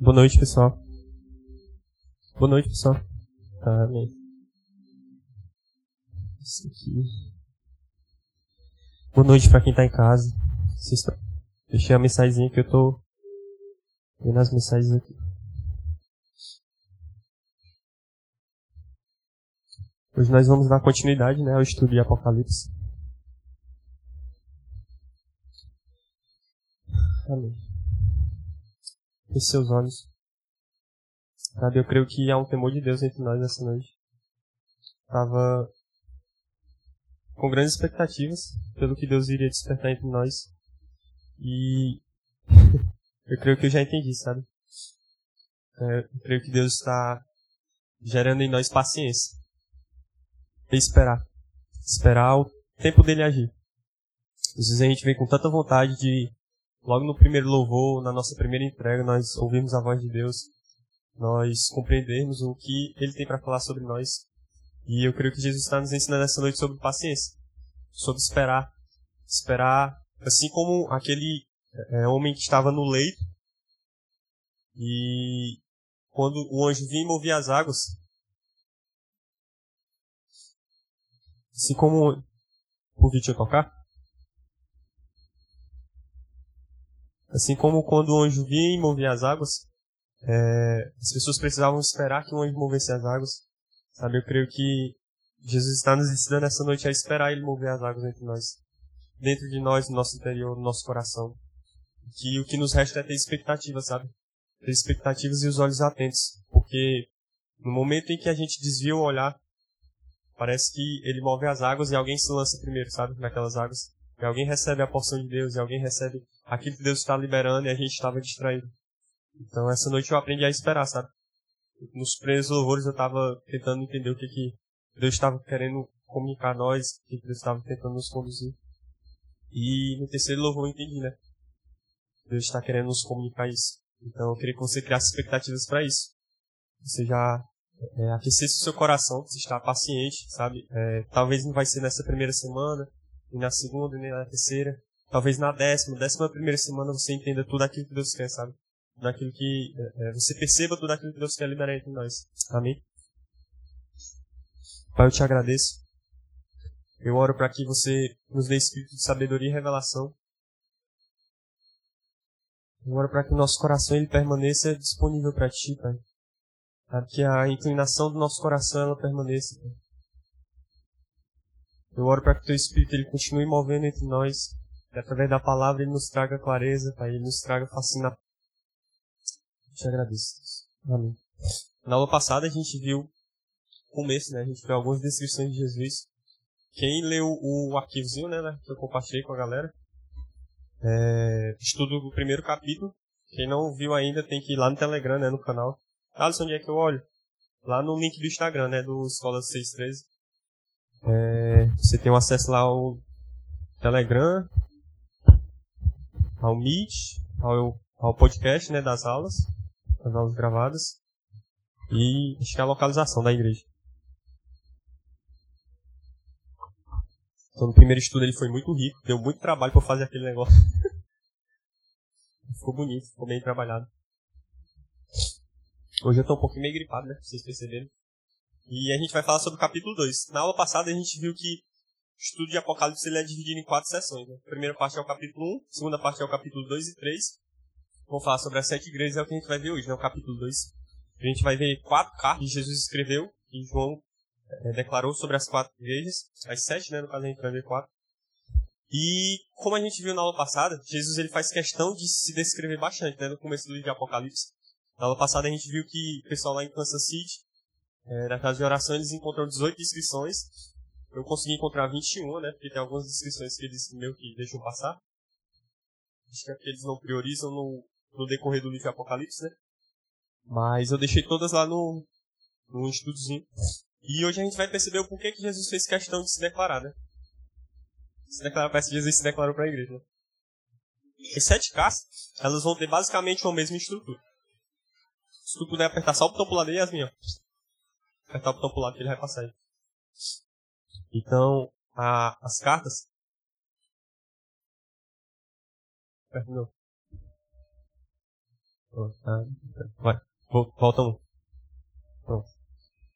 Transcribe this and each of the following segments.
Boa noite, pessoal. Boa noite, pessoal. Amém. Isso aqui. Boa noite para quem tá em casa. Deixei a mensagem que eu tô vendo as mensagens aqui. Hoje nós vamos dar continuidade né, ao estudo de Apocalipse. Amém. Feche seus olhos. Sabe, eu creio que há um temor de Deus entre nós nessa noite. Estava com grandes expectativas pelo que Deus iria despertar entre nós. E eu creio que eu já entendi, sabe? É, eu creio que Deus está gerando em nós paciência. E esperar. Esperar o tempo dele agir. Às vezes a gente vem com tanta vontade de, logo no primeiro louvor, na nossa primeira entrega, nós ouvimos a voz de Deus, nós compreendermos o que ele tem para falar sobre nós. E eu creio que Jesus está nos ensinando essa noite sobre paciência, sobre esperar. Esperar, assim como aquele é, homem que estava no leito e quando o anjo vinha e movia as águas, assim como o vídeo tocar, assim como quando o anjo vinha e movia as águas, é, as pessoas precisavam esperar que o anjo movesse as águas. Sabe, eu creio que Jesus está nos ensinando essa noite a esperar Ele mover as águas entre nós. Dentro de nós, no nosso interior, no nosso coração. Que o que nos resta é ter expectativas, sabe? Ter expectativas e os olhos atentos. Porque no momento em que a gente desvia o olhar, parece que Ele move as águas e alguém se lança primeiro, sabe? Naquelas águas. E alguém recebe a porção de Deus, e alguém recebe aquilo que Deus está liberando e a gente estava distraído. Então essa noite eu aprendi a esperar, sabe? Nos primeiros louvores eu estava tentando entender o que, que Deus estava querendo comunicar a nós, o que, Deus estava tentando nos conduzir. E no terceiro louvor eu entendi, né? Deus está querendo nos comunicar isso. Então eu queria que você criasse expectativas para isso. Você já é, aquecesse o seu coração, você está paciente, sabe? É, talvez não vai ser nessa primeira semana, nem na segunda, nem na terceira. Talvez na décima, décima primeira semana você entenda tudo aquilo que Deus quer, sabe? naquilo que é, é, você perceba tudo aquilo que Deus quer liberar entre nós. Amém? Pai, eu te agradeço. Eu oro para que você nos dê espírito de sabedoria e revelação. Eu oro para que o nosso coração ele permaneça disponível para ti, Pai. Para que a inclinação do nosso coração ela permaneça, Pai. Eu oro para que o teu espírito ele continue movendo entre nós. E através da palavra ele nos traga clareza, Pai. Ele nos traga fascinação te agradeço. Amém. Na aula passada a gente viu o começo, né? A gente viu algumas descrições de Jesus. Quem leu o arquivozinho, né, né que eu compartilhei com a galera, é, estudo o primeiro capítulo. Quem não viu ainda tem que ir lá no Telegram, né, no canal. Alisson, onde é que eu olho? Lá no link do Instagram, né, do Escola 613. É, você tem um acesso lá ao Telegram, ao Meet, ao, ao podcast, né, das aulas as aulas gravadas e acho que é a localização da igreja. Então no primeiro estudo ele foi muito rico, deu muito trabalho para fazer aquele negócio. ficou bonito, ficou bem trabalhado. Hoje eu tô um pouquinho meio gripado, né? Pra vocês perceberem. E a gente vai falar sobre o capítulo 2. Na aula passada a gente viu que o estudo de Apocalipse ele é dividido em quatro sessões. Né? A primeira parte é o capítulo 1, a segunda parte é o capítulo 2 e 3, Vamos falar sobre as sete igrejas, é o que a gente vai ver hoje, né? O capítulo 2. A gente vai ver quatro cartas que Jesus escreveu e João é, declarou sobre as quatro igrejas. As sete, né? No caso a gente vai ver quatro. E como a gente viu na aula passada, Jesus ele faz questão de se descrever bastante, né? No começo do livro de Apocalipse. Na aula passada a gente viu que o pessoal lá em Kansas City, é, na casa de oração, eles encontraram 18 inscrições. Eu consegui encontrar 21, né? Porque tem algumas inscrições que eles meio que deixam passar. Acho que é porque eles não priorizam no, no decorrer do livro Apocalipse, né? Mas eu deixei todas lá no, no estudozinho. E hoje a gente vai perceber o porquê que Jesus fez questão de se declarar, né? Se declarar, parece que Jesus se declarou para a igreja. Né? As sete casas, elas vão ter basicamente a mesma estrutura. Se tu puder apertar só o botão pro lado aí, Yasmin, ó. Pro lado que ele vai passar aí. Então, a, as cartas. Novo. Ah, vai, volta um. Pronto.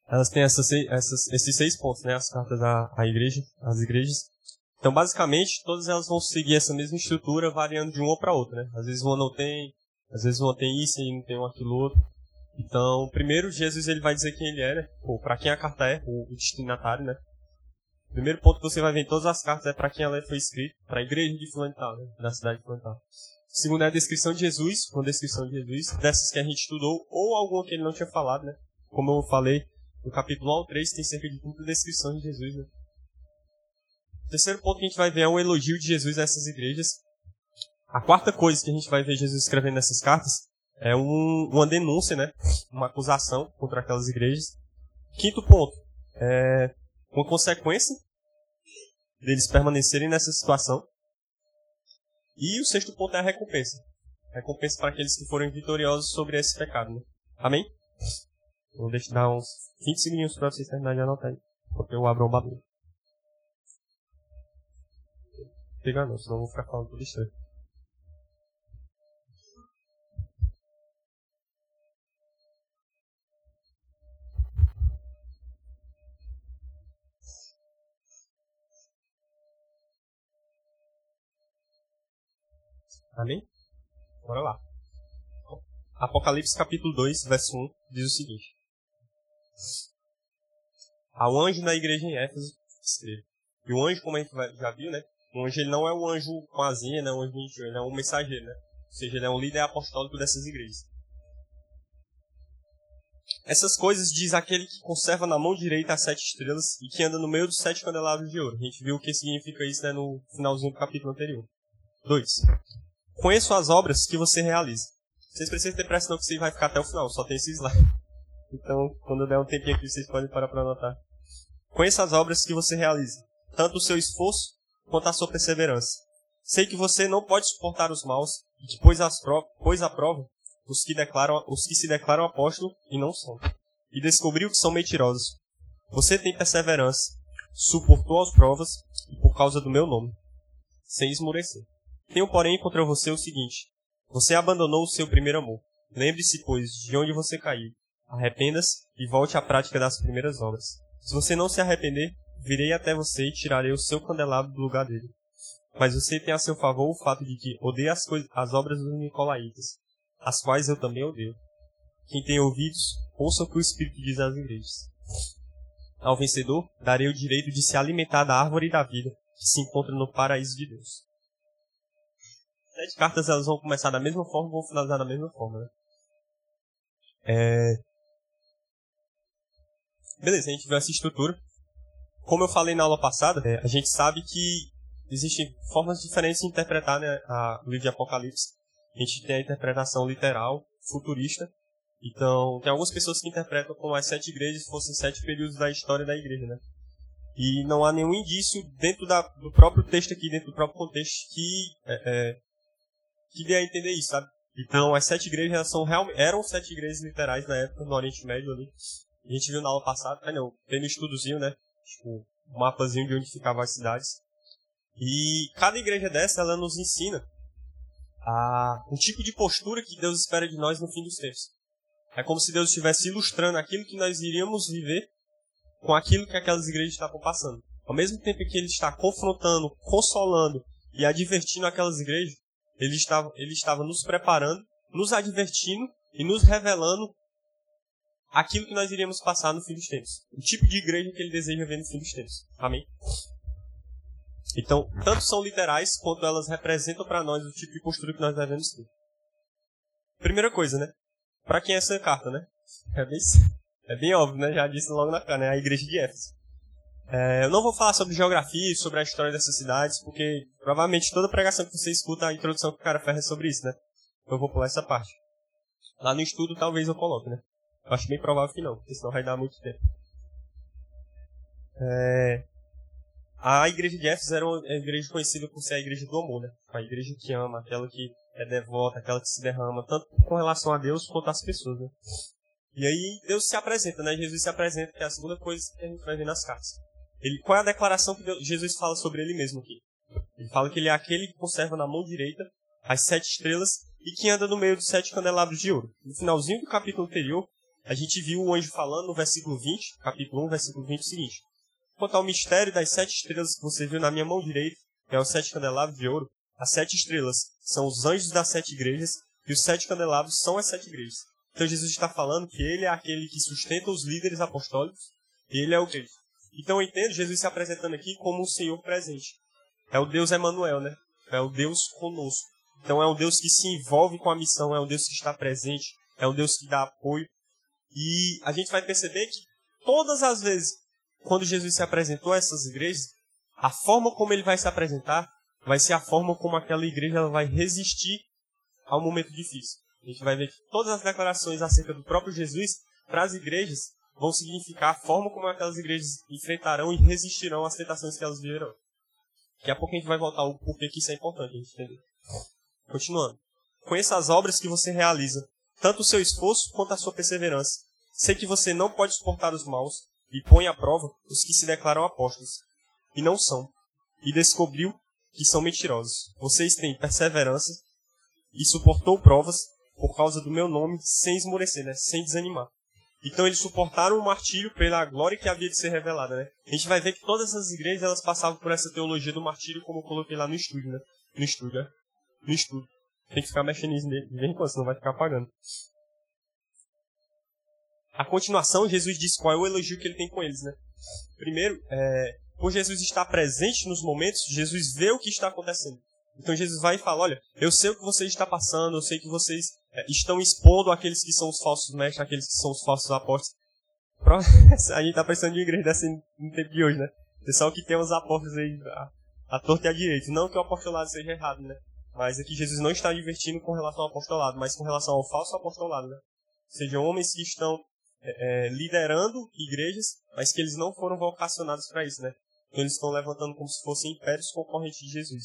Elas têm essas, essas, esses seis pontos, né? As cartas à, à igreja, as igrejas. Então, basicamente, todas elas vão seguir essa mesma estrutura, variando de uma para outra, né? Às vezes uma não tem, às vezes uma tem isso e não tem um aquilo outro. Então, primeiro, Jesus ele vai dizer quem ele é, né? Ou para quem a carta é, o destinatário, né? O primeiro ponto que você vai ver em todas as cartas é para quem ela foi escrita, para a igreja de fulano né? Da cidade de fulano Segundo é a descrição de Jesus, uma descrição de Jesus, dessas que a gente estudou, ou alguma que ele não tinha falado, né? Como eu falei, no capítulo 1 ao 3 tem cerca de 30 descrições de Jesus, né? O terceiro ponto que a gente vai ver é um elogio de Jesus a essas igrejas. A quarta coisa que a gente vai ver Jesus escrevendo nessas cartas é um, uma denúncia, né? Uma acusação contra aquelas igrejas. Quinto ponto, é uma consequência deles permanecerem nessa situação. E o sexto ponto é a recompensa. Recompensa para aqueles que forem vitoriosos sobre esse pecado. Né? Amém? Vou deixar dar uns 20 segundos para vocês terminarem de anotar aí. Porque eu abro um bagulho. Pegar não, senão eu vou ficar falando tudo estranho. Amém? Bora lá. Apocalipse capítulo 2, verso 1, diz o seguinte. Ao anjo na igreja em Éfeso, escreve. E o anjo, como a gente já viu, né? O anjo ele não é um anjo com asinha, né? Um anjo ele é um mensageiro, né? Ou seja, ele é um líder apostólico dessas igrejas. Essas coisas diz aquele que conserva na mão direita as sete estrelas e que anda no meio dos sete candelabros de ouro. A gente viu o que significa isso né, no finalzinho do capítulo anterior. 2. Conheço as obras que você realiza. Vocês precisam ter pressa não que você vai ficar até o final, só tem esse slide. Então, quando eu der um tempinho aqui, vocês podem parar para anotar. Conheço as obras que você realiza, tanto o seu esforço quanto a sua perseverança. Sei que você não pode suportar os maus e que pôs, as pro... à prova os que, declaram, os que se declaram apóstolo e não são. E descobriu que são mentirosos. Você tem perseverança, suportou as provas e por causa do meu nome, sem esmorecer. Tenho, porém, contra você o seguinte: você abandonou o seu primeiro amor. Lembre-se, pois, de onde você caiu. Arrependa-se e volte à prática das primeiras obras. Se você não se arrepender, virei até você e tirarei o seu candelabro do lugar dele. Mas você tem a seu favor o fato de que odeia as, as obras dos Nicolaitas, as quais eu também odeio. Quem tem ouvidos, ouça o que o Espírito diz às igrejas. Ao vencedor, darei o direito de se alimentar da árvore da vida, que se encontra no paraíso de Deus sete cartas elas vão começar da mesma forma e vão finalizar da mesma forma, né? É... Beleza, a gente viu essa estrutura. Como eu falei na aula passada, é, a gente sabe que existem formas diferentes de interpretar né, a, o livro de Apocalipse. A gente tem a interpretação literal, futurista. Então, tem algumas pessoas que interpretam como as sete igrejas fossem sete períodos da história da igreja, né? E não há nenhum indício dentro da, do próprio texto aqui, dentro do próprio contexto, que é, é, que dê a entender isso, sabe? Então, as sete igrejas são eram sete igrejas literais na época, no Oriente Médio ali. A gente viu na aula passada, ah não, tem no estudozinho, né? Tipo, um mapazinho de onde ficavam as cidades. E cada igreja dessa, ela nos ensina a, um tipo de postura que Deus espera de nós no fim dos tempos. É como se Deus estivesse ilustrando aquilo que nós iríamos viver com aquilo que aquelas igrejas estavam passando. Ao mesmo tempo que Ele está confrontando, consolando e advertindo aquelas igrejas, ele estava, ele estava nos preparando, nos advertindo e nos revelando aquilo que nós iríamos passar no fim dos tempos. O tipo de igreja que ele deseja ver no fim dos tempos. Amém? Então, tanto são literais quanto elas representam para nós o tipo de postura que nós devemos ter. Primeira coisa, né? Para quem é essa carta, né? É bem, é bem óbvio, né? Já disse logo na cara, né? A igreja de Éfeso. É, eu não vou falar sobre geografia sobre a história dessas cidades, porque provavelmente toda pregação que você escuta, a introdução que o cara faz é sobre isso, né? Eu vou pular essa parte. Lá no estudo, talvez eu coloque, né? Eu acho bem provável que não, porque senão vai dar muito tempo. É... A igreja de Éfeso era uma igreja conhecida por ser a igreja do amor, né? A igreja que ama, aquela que é devota, aquela que se derrama, tanto com relação a Deus quanto às pessoas, né? E aí Deus se apresenta, né? Jesus se apresenta, que é a segunda coisa que a gente vai ver nas cartas. Ele, qual é a declaração que Deus, Jesus fala sobre ele mesmo aqui? Ele fala que ele é aquele que conserva na mão direita as sete estrelas e que anda no meio dos sete candelabros de ouro. No finalzinho do capítulo anterior, a gente viu o anjo falando no versículo 20, capítulo 1, versículo 20, o seguinte. Quanto ao mistério das sete estrelas que você viu na minha mão direita, que é os sete candelabros de ouro, as sete estrelas são os anjos das sete igrejas e os sete candelabros são as sete igrejas. Então Jesus está falando que ele é aquele que sustenta os líderes apostólicos, ele é o Cristo. Então eu entendo Jesus se apresentando aqui como o Senhor presente. É o Deus Emanuel, né? É o Deus conosco. Então é um Deus que se envolve com a missão, é um Deus que está presente, é um Deus que dá apoio. E a gente vai perceber que todas as vezes quando Jesus se apresentou a essas igrejas, a forma como ele vai se apresentar vai ser a forma como aquela igreja vai resistir ao momento difícil. A gente vai ver que todas as declarações acerca do próprio Jesus para as igrejas vão significar a forma como aquelas igrejas enfrentarão e resistirão às tentações que elas viverão. Daqui a pouco a gente vai voltar ao porquê que isso é importante entender. Continuando. Conheça as obras que você realiza, tanto o seu esforço quanto a sua perseverança. Sei que você não pode suportar os maus e põe à prova os que se declaram apóstolos, e não são, e descobriu que são mentirosos. Vocês têm perseverança e suportou provas por causa do meu nome sem esmorecer, né? sem desanimar. Então eles suportaram o martírio pela glória que havia de ser revelada, né? A gente vai ver que todas as igrejas elas passavam por essa teologia do martírio, como eu coloquei lá no estúdio, né? No estúdio, né? No estúdio. Tem que ficar mexendo nisso de vez em quando, senão vai ficar apagando. A continuação, Jesus diz qual é o elogio que ele tem com eles, né? Primeiro, é, por Jesus estar presente nos momentos, Jesus vê o que está acontecendo. Então Jesus vai e fala, olha, eu sei o que vocês estão passando, eu sei que vocês estão expondo aqueles que são os falsos mestres, aqueles que são os falsos apóstolos. a gente está pensando de igreja dessa no tempo de hoje, né? Pessoal que tem os apóstolos aí, a torta e a direita. Não que o apostolado seja errado, né? Mas aqui Jesus não está divertindo com relação ao apostolado, mas com relação ao falso apostolado, né? Sejam homens que estão é, é, liderando igrejas, mas que eles não foram vocacionados para isso, né? Então eles estão levantando como se fossem impérios concorrentes de Jesus.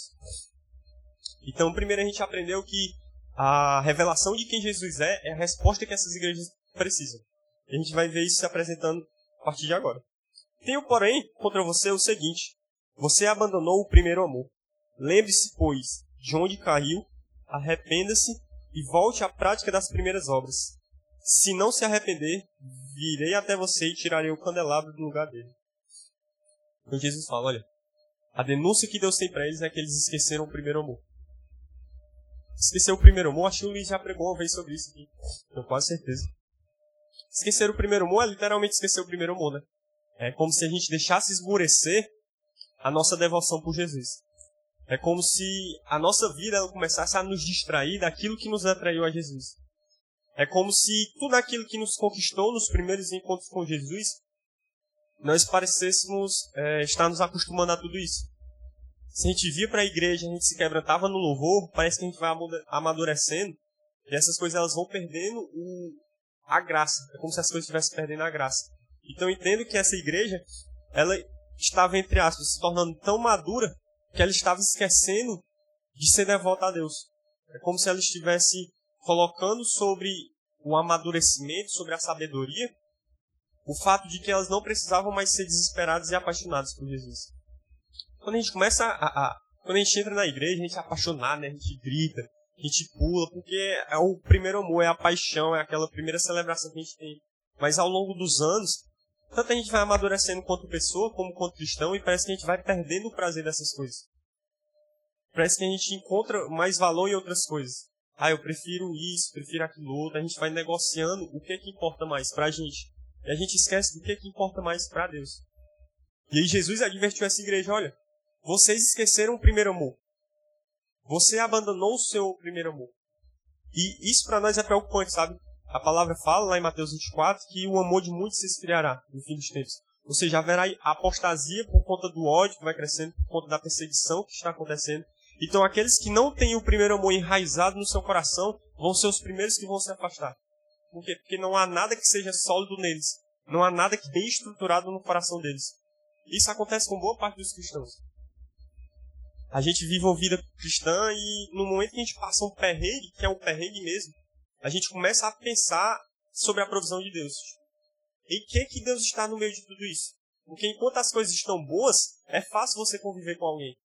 Então, primeiro a gente aprendeu que a revelação de quem Jesus é é a resposta que essas igrejas precisam. E a gente vai ver isso se apresentando a partir de agora. Tenho, porém, contra você o seguinte: você abandonou o primeiro amor. Lembre-se, pois, de onde caiu, arrependa-se e volte à prática das primeiras obras. Se não se arrepender, virei até você e tirarei o candelabro do lugar dele. Então Jesus fala, olha, a denúncia que Deus tem para eles é que eles esqueceram o primeiro amor. Esquecer o primeiro amor, acho que o Luiz já pregou uma vez sobre isso aqui. Tenho quase certeza. Esquecer o primeiro amor é literalmente esquecer o primeiro amor, né? É como se a gente deixasse esmorecer a nossa devoção por Jesus. É como se a nossa vida começasse a nos distrair daquilo que nos atraiu a Jesus. É como se tudo aquilo que nos conquistou nos primeiros encontros com Jesus, nós parecêssemos é, estar nos acostumando a tudo isso. Se a gente via para a igreja, a gente se quebrantava no louvor, parece que a gente vai amadurecendo e essas coisas elas vão perdendo o, a graça. É como se as coisas estivessem perdendo a graça. Então entendo que essa igreja, ela estava, entre aspas, se tornando tão madura que ela estava esquecendo de ser devota a Deus. É como se ela estivesse colocando sobre o amadurecimento, sobre a sabedoria, o fato de que elas não precisavam mais ser desesperadas e apaixonadas por Jesus. Quando a gente começa a, a quando a gente entra na igreja, a gente é apaixonado, né? a gente grita, a gente pula, porque é o primeiro amor, é a paixão, é aquela primeira celebração que a gente tem. Mas ao longo dos anos, tanto a gente vai amadurecendo quanto pessoa, como quanto cristão, e parece que a gente vai perdendo o prazer dessas coisas. Parece que a gente encontra mais valor em outras coisas ah, eu prefiro isso, prefiro aquilo outro. A gente vai negociando o que é que importa mais para a gente. E a gente esquece do que é que importa mais para Deus. E aí Jesus advertiu essa igreja, olha, vocês esqueceram o primeiro amor. Você abandonou o seu primeiro amor. E isso para nós é preocupante, sabe? A palavra fala lá em Mateus 24 que o amor de muitos se esfriará no fim dos tempos. Ou seja, haverá apostasia por conta do ódio que vai crescendo, por conta da perseguição que está acontecendo. Então aqueles que não têm o primeiro amor enraizado no seu coração vão ser os primeiros que vão se afastar. Por quê? Porque não há nada que seja sólido neles. Não há nada que bem estruturado no coração deles. Isso acontece com boa parte dos cristãos. A gente vive uma vida cristã e no momento que a gente passa um perrengue, que é um perrengue mesmo, a gente começa a pensar sobre a provisão de Deus. E que que Deus está no meio de tudo isso? Porque enquanto as coisas estão boas, é fácil você conviver com alguém.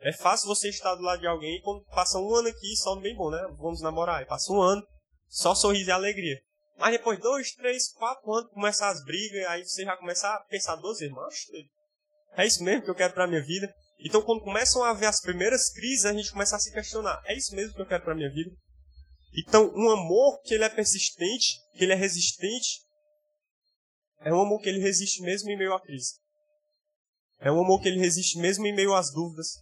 É fácil você estar do lado de alguém quando passa um ano aqui só bem bom, né? Vamos namorar. Passa um ano, só sorriso e alegria. Mas depois, dois, três, quatro anos, começam as brigas, aí você já começa a pensar duas vezes, é isso mesmo que eu quero pra minha vida. Então, quando começam a haver as primeiras crises, a gente começa a se questionar: é isso mesmo que eu quero para minha vida? Então, um amor que ele é persistente, que ele é resistente, é um amor que ele resiste mesmo em meio à crise. É um amor que ele resiste mesmo em meio às dúvidas.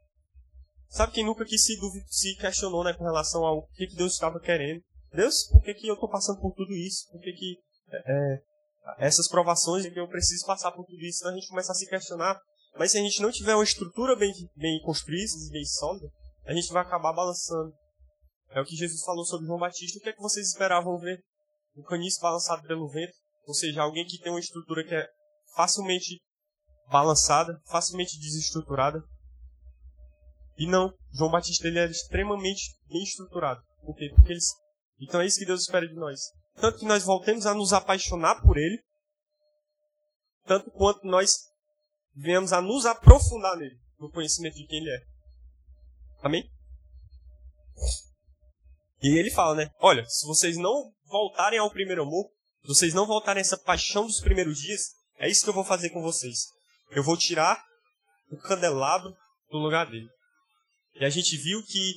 Sabe quem nunca quis se, se questionou né, com relação ao que, que Deus estava querendo? Deus, por que, que eu estou passando por tudo isso? Por que, que é, é essas provações que eu preciso passar por tudo isso? Então a gente começa a se questionar mas se a gente não tiver uma estrutura bem, bem construída, bem sólida, a gente vai acabar balançando. É o que Jesus falou sobre João Batista. O que é que vocês esperavam ver? Um caniço balançado pelo vento? Ou seja, alguém que tem uma estrutura que é facilmente balançada, facilmente desestruturada. E não, João Batista ele era extremamente bem estruturado. Por quê? Porque eles... Então é isso que Deus espera de nós. Tanto que nós voltemos a nos apaixonar por Ele, tanto quanto nós venhamos a nos aprofundar nele, no conhecimento de quem ele é. Amém? E ele fala, né? Olha, se vocês não voltarem ao primeiro amor, se vocês não voltarem a essa paixão dos primeiros dias, é isso que eu vou fazer com vocês. Eu vou tirar o candelabro do lugar dele. E a gente viu que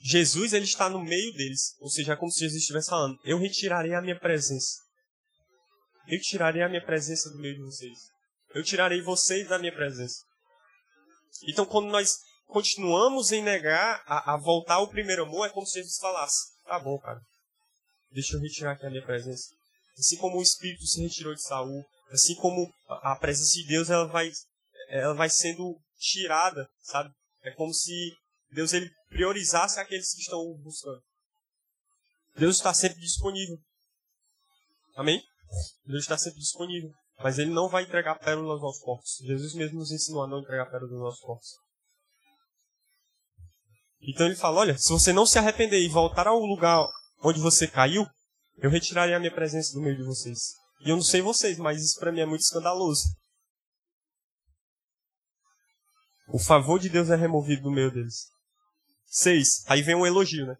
Jesus ele está no meio deles. Ou seja, é como se Jesus estivesse falando: Eu retirarei a minha presença. Eu tirarei a minha presença do meio de vocês eu tirarei vocês da minha presença. Então, quando nós continuamos em negar a, a voltar ao primeiro amor, é como se Jesus falasse: Tá bom, cara, deixa eu retirar aqui a minha presença. Assim como o Espírito se retirou de Saul, assim como a, a presença de Deus ela vai, ela vai sendo tirada, sabe? É como se Deus ele priorizasse aqueles que estão buscando. Deus está sempre disponível. Amém? Deus está sempre disponível. Mas ele não vai entregar pérolas aos corpos. Jesus mesmo nos ensinou a não entregar pérolas aos corpos. Então ele fala: olha, se você não se arrepender e voltar ao lugar onde você caiu, eu retirarei a minha presença do meio de vocês. E eu não sei vocês, mas isso para mim é muito escandaloso. O favor de Deus é removido do meio deles. Seis. Aí vem um elogio, né?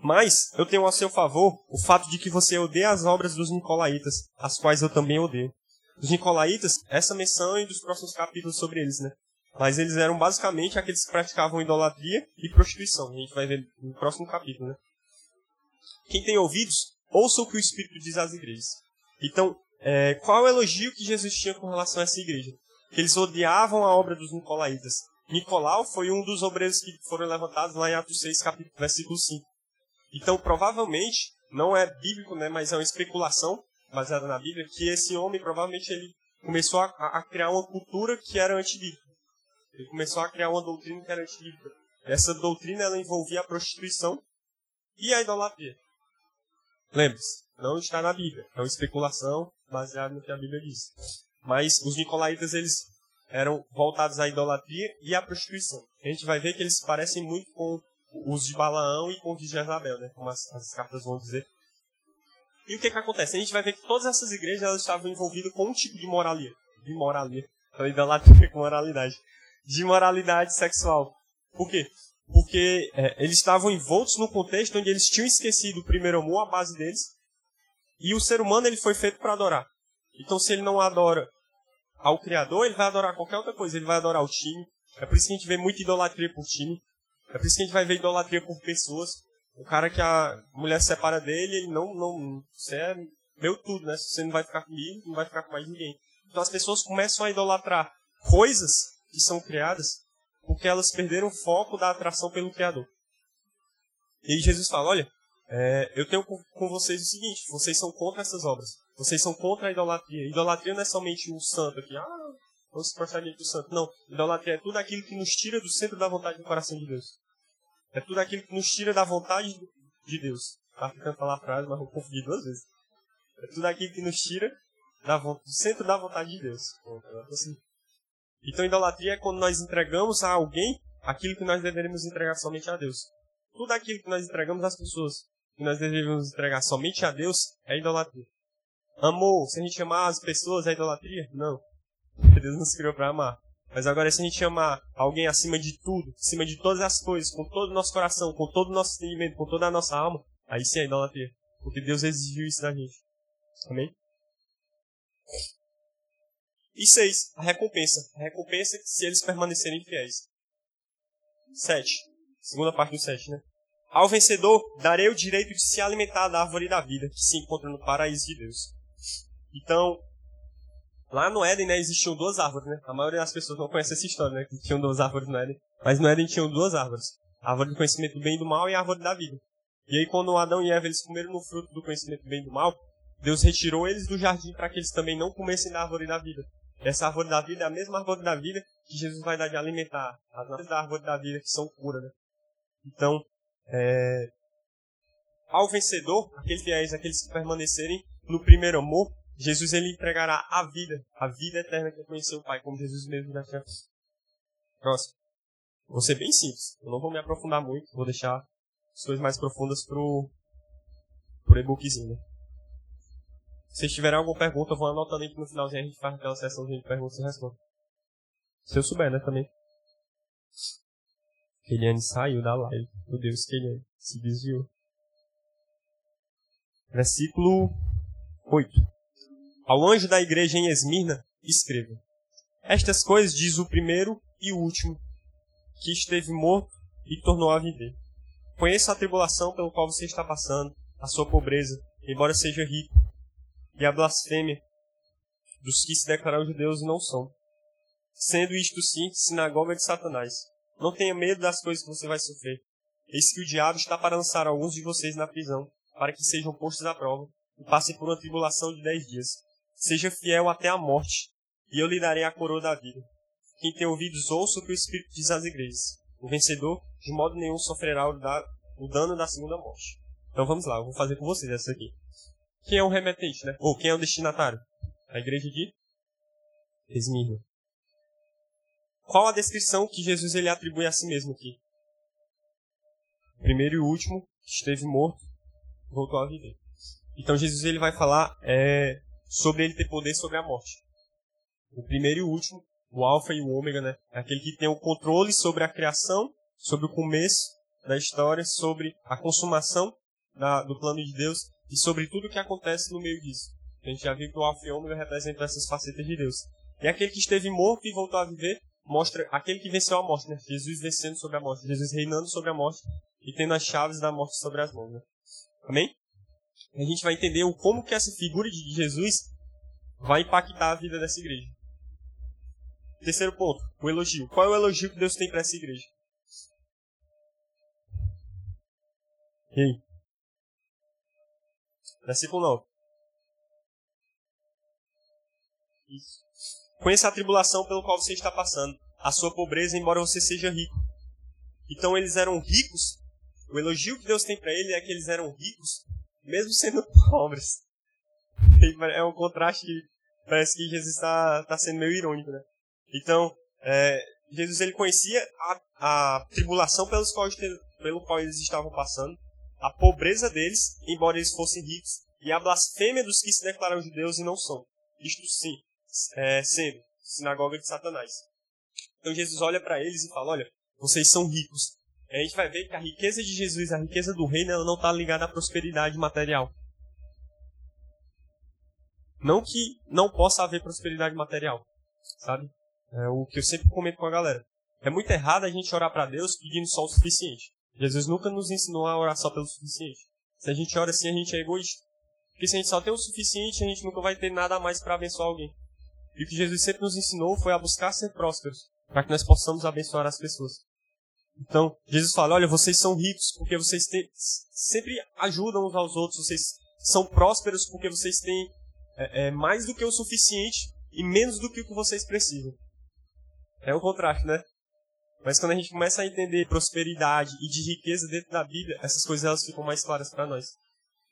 Mas eu tenho a seu favor o fato de que você odeia as obras dos Nicolaítas, as quais eu também odeio. Os Nicolaítas, essa menção e dos próximos capítulos sobre eles, né? Mas eles eram basicamente aqueles que praticavam idolatria e prostituição. A gente vai ver no próximo capítulo, né? Quem tem ouvidos, ouça o que o Espírito diz às igrejas. Então, é, qual é o elogio que Jesus tinha com relação a essa igreja? Que eles odiavam a obra dos Nicolaítas. Nicolau foi um dos obreiros que foram levantados lá em Atos 6, capítulo, versículo 5. Então, provavelmente, não é bíblico, né, mas é uma especulação baseada na Bíblia, que esse homem provavelmente ele começou a, a criar uma cultura que era antibíblica. Ele começou a criar uma doutrina que era antibíblica. Essa doutrina ela envolvia a prostituição e a idolatria. Lembre-se, não está na Bíblia. É uma especulação baseada no que a Bíblia diz. Mas os nicolaítas eles eram voltados à idolatria e à prostituição. A gente vai ver que eles parecem muito com os de Balaão e com os de Jezabel, né? Como as, as cartas vão dizer. E o que que acontece? A gente vai ver que todas essas igrejas elas estavam envolvidas com um tipo de moralia. De moralia. Da latinha com moralidade. De moralidade sexual. Por quê? Porque é, eles estavam envoltos no contexto onde eles tinham esquecido o primeiro amor, a base deles. E o ser humano ele foi feito para adorar. Então se ele não adora ao Criador, ele vai adorar qualquer outra coisa. Ele vai adorar o time. É por isso que a gente vê muita idolatria por time. É por isso que a gente vai ver idolatria por pessoas. O cara que a mulher se separa dele, ele não, não, você é meu tudo, né? Você não vai ficar comigo, não vai ficar com mais ninguém. Então as pessoas começam a idolatrar coisas que são criadas porque elas perderam o foco da atração pelo Criador. E Jesus fala, olha, é, eu tenho com vocês o seguinte, vocês são contra essas obras. Vocês são contra a idolatria. Idolatria não é somente um santo aqui, ah, não se prostrar do santo. Não. Idolatria é tudo aquilo que nos tira do centro da vontade do coração de Deus. É tudo aquilo que nos tira da vontade de Deus. Tá ficando falar a frase, mas vou confundir duas vezes. É tudo aquilo que nos tira da, do centro da vontade de Deus. Assim. Então, idolatria é quando nós entregamos a alguém aquilo que nós deveríamos entregar somente a Deus. Tudo aquilo que nós entregamos às pessoas, que nós deveríamos entregar somente a Deus, é idolatria. Amor, se a gente amar as pessoas, é idolatria? Não. Deus nos criou para amar. Mas agora, se a gente amar alguém acima de tudo, acima de todas as coisas, com todo o nosso coração, com todo o nosso entendimento, com toda a nossa alma, aí sim é idolatria. Porque Deus exigiu isso da gente. Amém? E seis, a recompensa. A recompensa é se eles permanecerem fiéis. Sete. Segunda parte do sete, né? Ao vencedor, darei o direito de se alimentar da árvore da vida, que se encontra no paraíso de Deus. Então, lá no Éden, né, existiam duas árvores, né? A maioria das pessoas não conhece essa história, né? Que tinham duas árvores no Éden. Mas no Éden tinham duas árvores. A árvore do conhecimento do bem e do mal e a árvore da vida. E aí, quando Adão e Eva eles comeram no fruto do conhecimento do bem e do mal, Deus retirou eles do jardim para que eles também não comessem da árvore da vida. Essa árvore da vida é a mesma árvore da vida que Jesus vai dar de alimentar. As nações da árvore da vida que são cura, né? Então, é... ao vencedor, aqueles fiéis, aqueles que permanecerem no primeiro amor, Jesus ele entregará a vida, a vida eterna que conhecer o Pai, como Jesus mesmo já tinha. Próximo. Vou ser bem simples. Eu não vou me aprofundar muito, vou deixar as coisas mais profundas pro, pro e-bookzinho. Né? Se vocês tiverem alguma pergunta, eu vou anotando aí no finalzinho a gente faz aquela sessão de perguntas e respostas. Se eu souber, né, também. Keliane saiu da live. Meu Deus, Keliane. Se desviou. Versículo 8. Ao anjo da igreja em Esmirna, escreva. Estas coisas diz o primeiro e o último, que esteve morto e tornou a viver. Conheço a tribulação pelo qual você está passando, a sua pobreza, embora seja rico, e a blasfêmia dos que se declaram judeus e não são. Sendo isto sim sinagoga de Satanás. Não tenha medo das coisas que você vai sofrer. Eis que o diabo está para lançar alguns de vocês na prisão, para que sejam postos à prova e passem por uma tribulação de dez dias. Seja fiel até a morte, e eu lhe darei a coroa da vida. Quem tem ouvidos, ouça o que o Espírito diz às igrejas. O vencedor, de modo nenhum, sofrerá o dano da segunda morte. Então vamos lá, eu vou fazer com vocês essa aqui. Quem é o remetente, né? Ou quem é o destinatário? A igreja de Esmirna. Qual a descrição que Jesus ele atribui a si mesmo aqui? Primeiro e último, esteve morto, voltou a viver. Então Jesus ele vai falar é, sobre ele ter poder sobre a morte. O primeiro e o último, o alfa e o ômega, né? É aquele que tem o controle sobre a criação, sobre o começo da história, sobre a consumação da, do plano de Deus e sobre tudo o que acontece no meio disso. A gente já viu que o alfa e o ômega representam essas facetas de Deus. E aquele que esteve morto e voltou a viver mostra aquele que venceu a morte, né? Jesus vencendo sobre a morte, Jesus reinando sobre a morte e tendo as chaves da morte sobre as mãos. Né? Amém? A gente vai entender o como que essa figura de Jesus vai impactar a vida dessa igreja. Terceiro ponto, o elogio. Qual é o elogio que Deus tem para essa igreja? E aí? Versículo 9. Isso. Conheça a tribulação pelo qual você está passando, a sua pobreza, embora você seja rico. Então eles eram ricos. O elogio que Deus tem para ele é que eles eram ricos, mesmo sendo pobres. É um contraste que parece que Jesus está tá sendo meio irônico, né? Então, é, Jesus ele conhecia a, a tribulação pelos qual, pelo qual eles estavam passando, a pobreza deles, embora eles fossem ricos, e a blasfêmia dos que se declaram judeus e não são. Isto sim, é, sendo sinagoga de Satanás. Então Jesus olha para eles e fala: Olha, vocês são ricos. A gente vai ver que a riqueza de Jesus, a riqueza do reino, ela não está ligada à prosperidade material. Não que não possa haver prosperidade material, sabe? É o que eu sempre comento com a galera. É muito errado a gente orar para Deus pedindo só o suficiente. Jesus nunca nos ensinou a orar só pelo suficiente. Se a gente ora assim, a gente é egoísta. Porque se a gente só tem o suficiente, a gente nunca vai ter nada a mais para abençoar alguém. E o que Jesus sempre nos ensinou foi a buscar ser prósperos, para que nós possamos abençoar as pessoas. Então, Jesus fala: olha, vocês são ricos porque vocês sempre ajudam uns aos outros, vocês são prósperos porque vocês têm é, é, mais do que o suficiente e menos do que o que vocês precisam. É o contraste, né? Mas quando a gente começa a entender prosperidade e de riqueza dentro da Bíblia, essas coisas elas ficam mais claras para nós.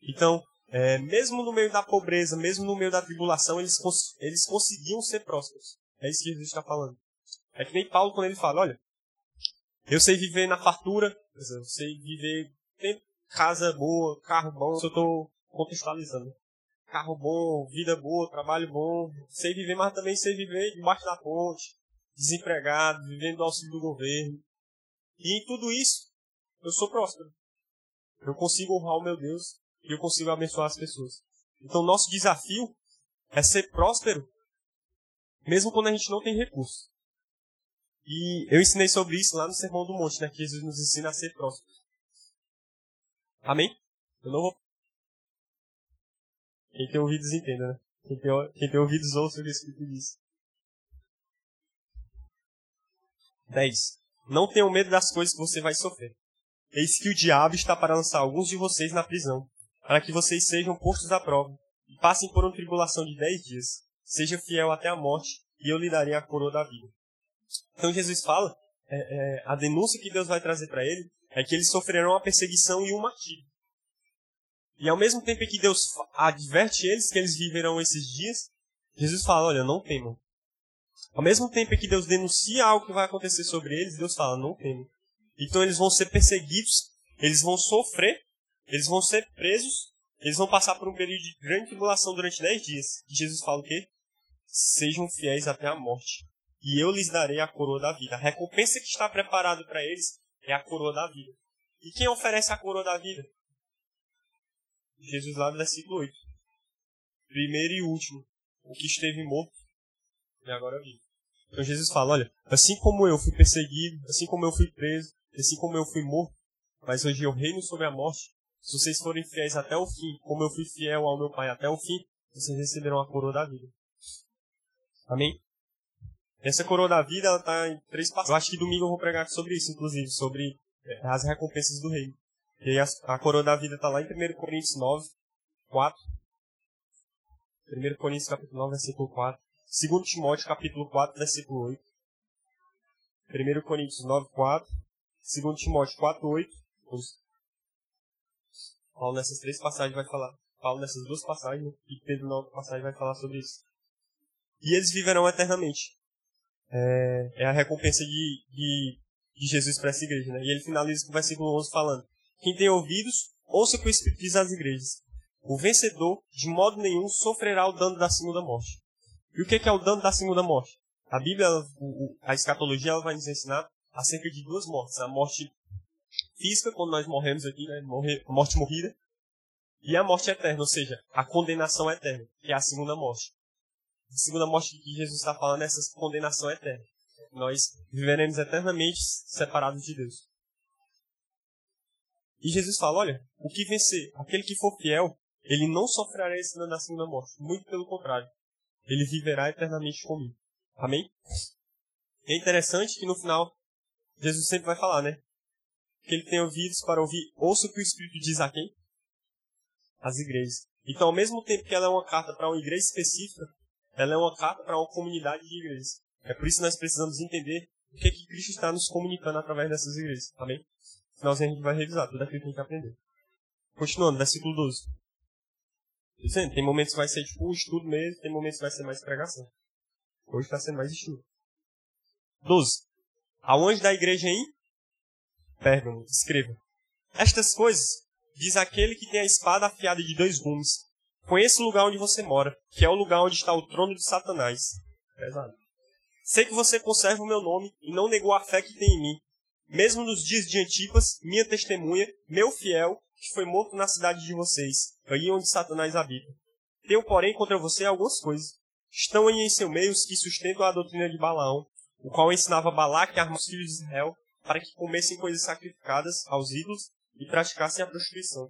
Então, é, mesmo no meio da pobreza, mesmo no meio da tribulação, eles, cons eles conseguiam ser prósperos. É isso que Jesus está falando. É que nem Paulo quando ele fala, olha, eu sei viver na fartura, eu sei viver tem casa boa, carro bom, eu estou contextualizando. Carro bom, vida boa, trabalho bom, sei viver, mas também sei viver debaixo da ponte, desempregado, vivendo do auxílio do governo. E em tudo isso, eu sou próspero. Eu consigo honrar o meu Deus e eu consigo abençoar as pessoas. Então, nosso desafio é ser próspero, mesmo quando a gente não tem recursos. E eu ensinei sobre isso lá no Sermão do Monte, né? Que Jesus nos ensina a ser próspero. Amém? Eu não vou. Quem tem ouvidos entenda, né? Quem tem, quem tem ouvidos ouça o que o Espírito diz. 10. Não tenham medo das coisas que você vai sofrer. Eis que o diabo está para lançar alguns de vocês na prisão, para que vocês sejam postos à prova, e passem por uma tribulação de dez dias. Seja fiel até a morte, e eu lhe darei a coroa da vida. Então Jesus fala, é, é, a denúncia que Deus vai trazer para ele é que eles sofrerão uma perseguição e um martírio. E ao mesmo tempo que Deus adverte eles que eles viverão esses dias, Jesus fala, olha, não temam. Ao mesmo tempo que Deus denuncia algo que vai acontecer sobre eles, Deus fala, não temam. Então eles vão ser perseguidos, eles vão sofrer, eles vão ser presos, eles vão passar por um período de grande tribulação durante dez dias. E Jesus fala o quê? Sejam fiéis até a morte. E eu lhes darei a coroa da vida. A recompensa que está preparada para eles é a coroa da vida. E quem oferece a coroa da vida? Jesus lá no versículo 8. Primeiro e último. O que esteve morto e agora vive. Então Jesus fala, olha, assim como eu fui perseguido, assim como eu fui preso, assim como eu fui morto, mas hoje eu reino sobre a morte. Se vocês forem fiéis até o fim, como eu fui fiel ao meu Pai até o fim, vocês receberão a coroa da vida. Amém? Essa coroa da vida, ela tá em três passos. Eu acho que domingo eu vou pregar sobre isso, inclusive, sobre é, as recompensas do reino. E aí a, a coroa da vida está lá em 1 Coríntios 9, 4. 1 Coríntios capítulo 9, versículo 4. 2 Timóteo capítulo 4, versículo 8. 1 Coríntios 9, 4. 2 Timóteo 4, 8. Paulo nessas três passagens vai falar. Paulo nessas duas passagens e Pedro na outra passagem vai falar sobre isso. E eles viverão eternamente. É, é a recompensa de, de, de Jesus para essa igreja. Né? E ele finaliza com o versículo 11 falando: Quem tem ouvidos, ouça o que o Espírito diz às igrejas. O vencedor, de modo nenhum, sofrerá o dano da segunda morte. E o que é o dano da segunda morte? A Bíblia, a escatologia, ela vai nos ensinar acerca de duas mortes. A morte física, quando nós morremos aqui, né? Morrer, morte morrida. E a morte eterna, ou seja, a condenação eterna, que é a segunda morte. Segunda morte que Jesus está falando é essa condenação eterna. Nós viveremos eternamente separados de Deus. E Jesus fala, olha, o que vencer, aquele que for fiel, ele não sofrerá esse da segunda morte. Muito pelo contrário ele viverá eternamente comigo. Amém? é interessante que no final, Jesus sempre vai falar, né? Que ele tem ouvidos para ouvir, ouça o que o Espírito diz a quem? As igrejas. Então, ao mesmo tempo que ela é uma carta para uma igreja específica, ela é uma carta para uma comunidade de igrejas. É por isso que nós precisamos entender o que, é que Cristo está nos comunicando através dessas igrejas. Amém? No finalzinho a gente vai revisar tudo aquilo que a gente aprendeu. Continuando, versículo 12. Dizendo, tem momentos que vai ser tipo estudo mesmo, tem momentos que vai ser mais pregação. Hoje está sendo mais estudo. 12. Aonde da igreja em Pérgamo, escreva. Estas coisas diz aquele que tem a espada afiada de dois gumes. Conheça o lugar onde você mora, que é o lugar onde está o trono de Satanás. Pesado. Sei que você conserva o meu nome e não negou a fé que tem em mim. Mesmo nos dias de Antipas, minha testemunha, meu fiel, que foi morto na cidade de vocês, aí onde Satanás habita. Tenho, porém, contra você algumas coisas. Estão aí em seu meio os que sustentam a doutrina de Balaão, o qual ensinava Balaque a armar os filhos de Israel para que comessem coisas sacrificadas aos ídolos e praticassem a prostituição.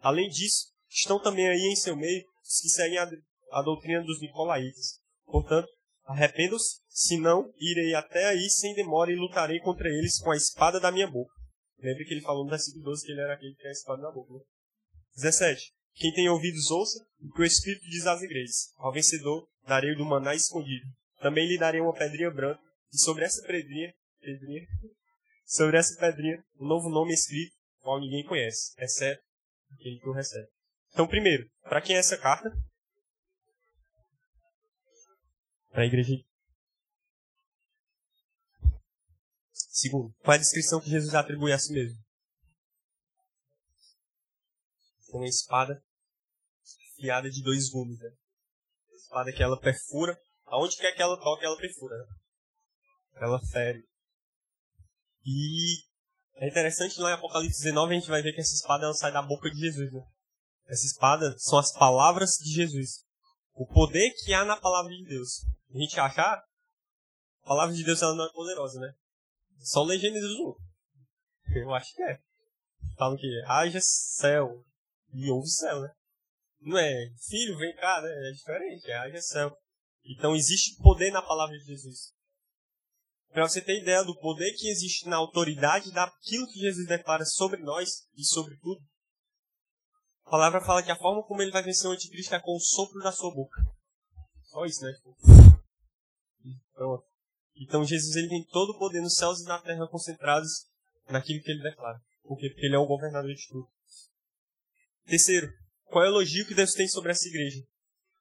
Além disso, estão também aí em seu meio os que seguem a, a doutrina dos Nicolaitas. Portanto, arrependam-se, senão irei até aí sem demora e lutarei contra eles com a espada da minha boca. Lembre que ele falou no versículo 12 que ele era aquele que tinha a espada na boca. Né? 17. Quem tem ouvidos, ouça o que o Espírito diz às igrejas. Ao vencedor, darei o do maná escondido. Também lhe darei uma pedrinha branca, e sobre essa pedrinha, pedrinha sobre essa pedrinha, um novo nome escrito, qual ninguém conhece, exceto aquele que o recebe. Então, primeiro, para quem é essa carta? Para a igreja Segundo, qual é a descrição que Jesus atribui a si mesmo? Com uma espada fiada de dois gumes. Né? Espada que ela perfura, aonde quer que ela toque, ela perfura. Né? ela fere. E é interessante lá em Apocalipse 19 a gente vai ver que essa espada ela sai da boca de Jesus. Né? Essa espada são as palavras de Jesus. O poder que há na palavra de Deus. A gente achar, a palavra de Deus ela não é poderosa, né? Só ler Gênesis 1. Eu acho que é. Falam que haja céu e houve céu, né? Não é filho, vem cá, né? É diferente, é haja céu. Então existe poder na palavra de Jesus. Para você ter ideia do poder que existe na autoridade daquilo que Jesus declara sobre nós e sobre tudo. A palavra fala que a forma como ele vai vencer o anticristo é com o sopro da sua boca. Só isso, né? Pronto. Então Jesus ele tem todo o poder nos céus e na terra concentrados naquilo que ele declara. Por quê? Porque ele é o governador de tudo. Terceiro, qual é o elogio que Deus tem sobre essa igreja?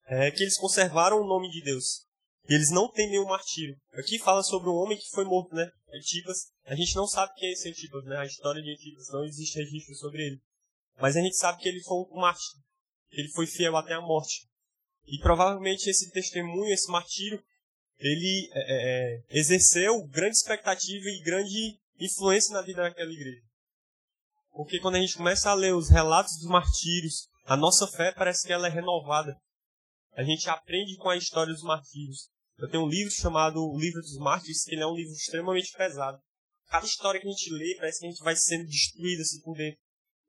É que eles conservaram o nome de Deus. E eles não têm nenhum martírio. Aqui fala sobre um homem que foi morto, né? Antipas. A gente não sabe quem é esse Antipas, né? A história de Antipas não existe registro sobre ele. Mas a gente sabe que ele foi um mártir. Ele foi fiel até a morte. E provavelmente esse testemunho, esse martírio, ele é, é, é, exerceu grande expectativa e grande influência na vida daquela igreja. Porque quando a gente começa a ler os relatos dos martírios, a nossa fé parece que ela é renovada. A gente aprende com a história dos martírios. Eu tenho um livro chamado O Livro dos Mártires, que ele é um livro extremamente pesado. Cada história que a gente lê parece que a gente vai sendo destruído assim por dentro.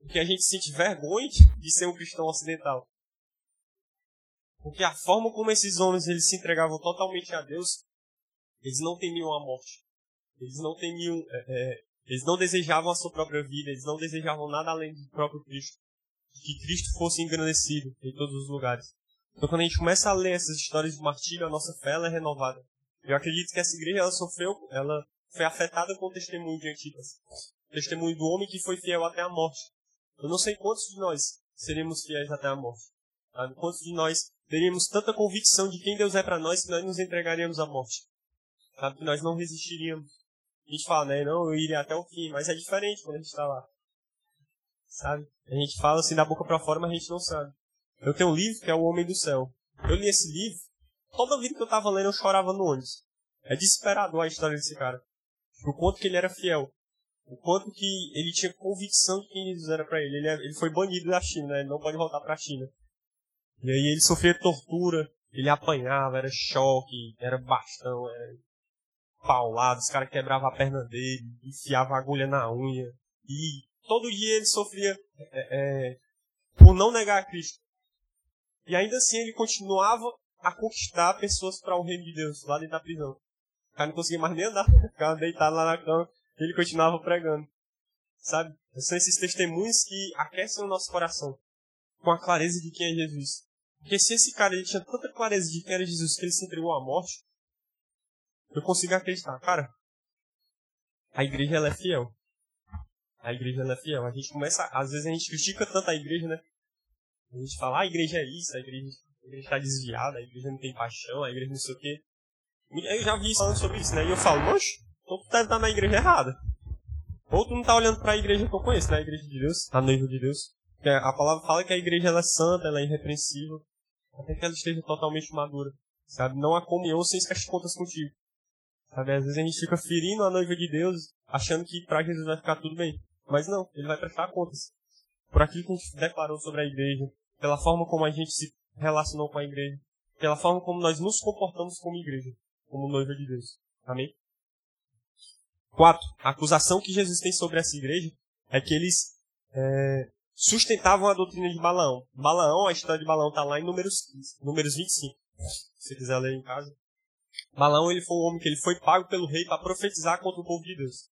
Porque a gente sente vergonha de ser um cristão ocidental. Porque a forma como esses homens eles se entregavam totalmente a Deus, eles não temiam a morte. Eles não temiam, é, é, eles não desejavam a sua própria vida, eles não desejavam nada além do próprio Cristo. Que Cristo fosse engrandecido em todos os lugares. Então quando a gente começa a ler essas histórias de martírio, a nossa fé é renovada. Eu acredito que essa igreja ela sofreu, ela foi afetada com o testemunho de Antipas. O testemunho do homem que foi fiel até a morte. Eu não sei quantos de nós seremos fiéis até a morte. Sabe? Quantos de nós teríamos tanta convicção de quem Deus é para nós que nós nos entregaríamos à morte. Sabe? Que nós não resistiríamos. A gente fala, né? Não, eu iria até o fim, mas é diferente quando a gente está lá. Sabe? A gente fala assim da boca para fora, mas a gente não sabe. Eu tenho um livro que é O Homem do Céu. Eu li esse livro, toda vida que eu tava lendo eu chorava no ônibus. É desesperador a história desse cara. O quanto que ele era fiel. O quanto que ele tinha convicção de quem Jesus era para ele. Ele, é, ele foi banido da China, né? Ele não pode voltar para a China. E aí ele sofria tortura, ele apanhava, era choque, era bastão, era paulado, os caras quebravam a perna dele, enfiavam agulha na unha. E todo dia ele sofria é, é, por não negar a Cristo. E ainda assim ele continuava a conquistar pessoas para o reino de Deus, lá dentro da prisão. O cara não conseguia mais nem andar, ficava deitado lá na cama ele continuava pregando. Sabe? São esses testemunhos que aquecem o nosso coração com a clareza de quem é Jesus. Porque se esse cara ele tinha tanta clareza de quem era Jesus que ele se entregou à morte, eu consigo acreditar. Cara, a igreja ela é fiel. A igreja ela é fiel. A gente começa, às vezes a gente critica tanto a igreja, né? A gente fala, ah, a igreja é isso, a igreja, está desviada, a igreja não tem paixão, a igreja não sei o quê. Eu já vi falando sobre isso, né? E eu falo, moxe, então tu deve estar na igreja errada. Ou tu não está olhando para a igreja que eu conheço, né? A igreja de Deus, a noiva de Deus. A palavra fala que a igreja ela é santa, ela é irrepreensível até que ela esteja totalmente madura. Sabe? Não há comunhão sem as contas contigo. Sabe? Às vezes a gente fica ferindo a noiva de Deus, achando que para Jesus vai ficar tudo bem. Mas não, ele vai prestar contas. Por aquilo que a gente declarou sobre a igreja, pela forma como a gente se relacionou com a igreja, pela forma como nós nos comportamos como igreja, como noiva de Deus. Amém? 4. A acusação que Jesus tem sobre essa igreja é que eles é, sustentavam a doutrina de Balaão. Balaão, a história de Balaão está lá em números, 15, números 25. Se quiser ler em casa. Balaão ele foi um homem que ele foi pago pelo rei para profetizar contra o povo de Deus.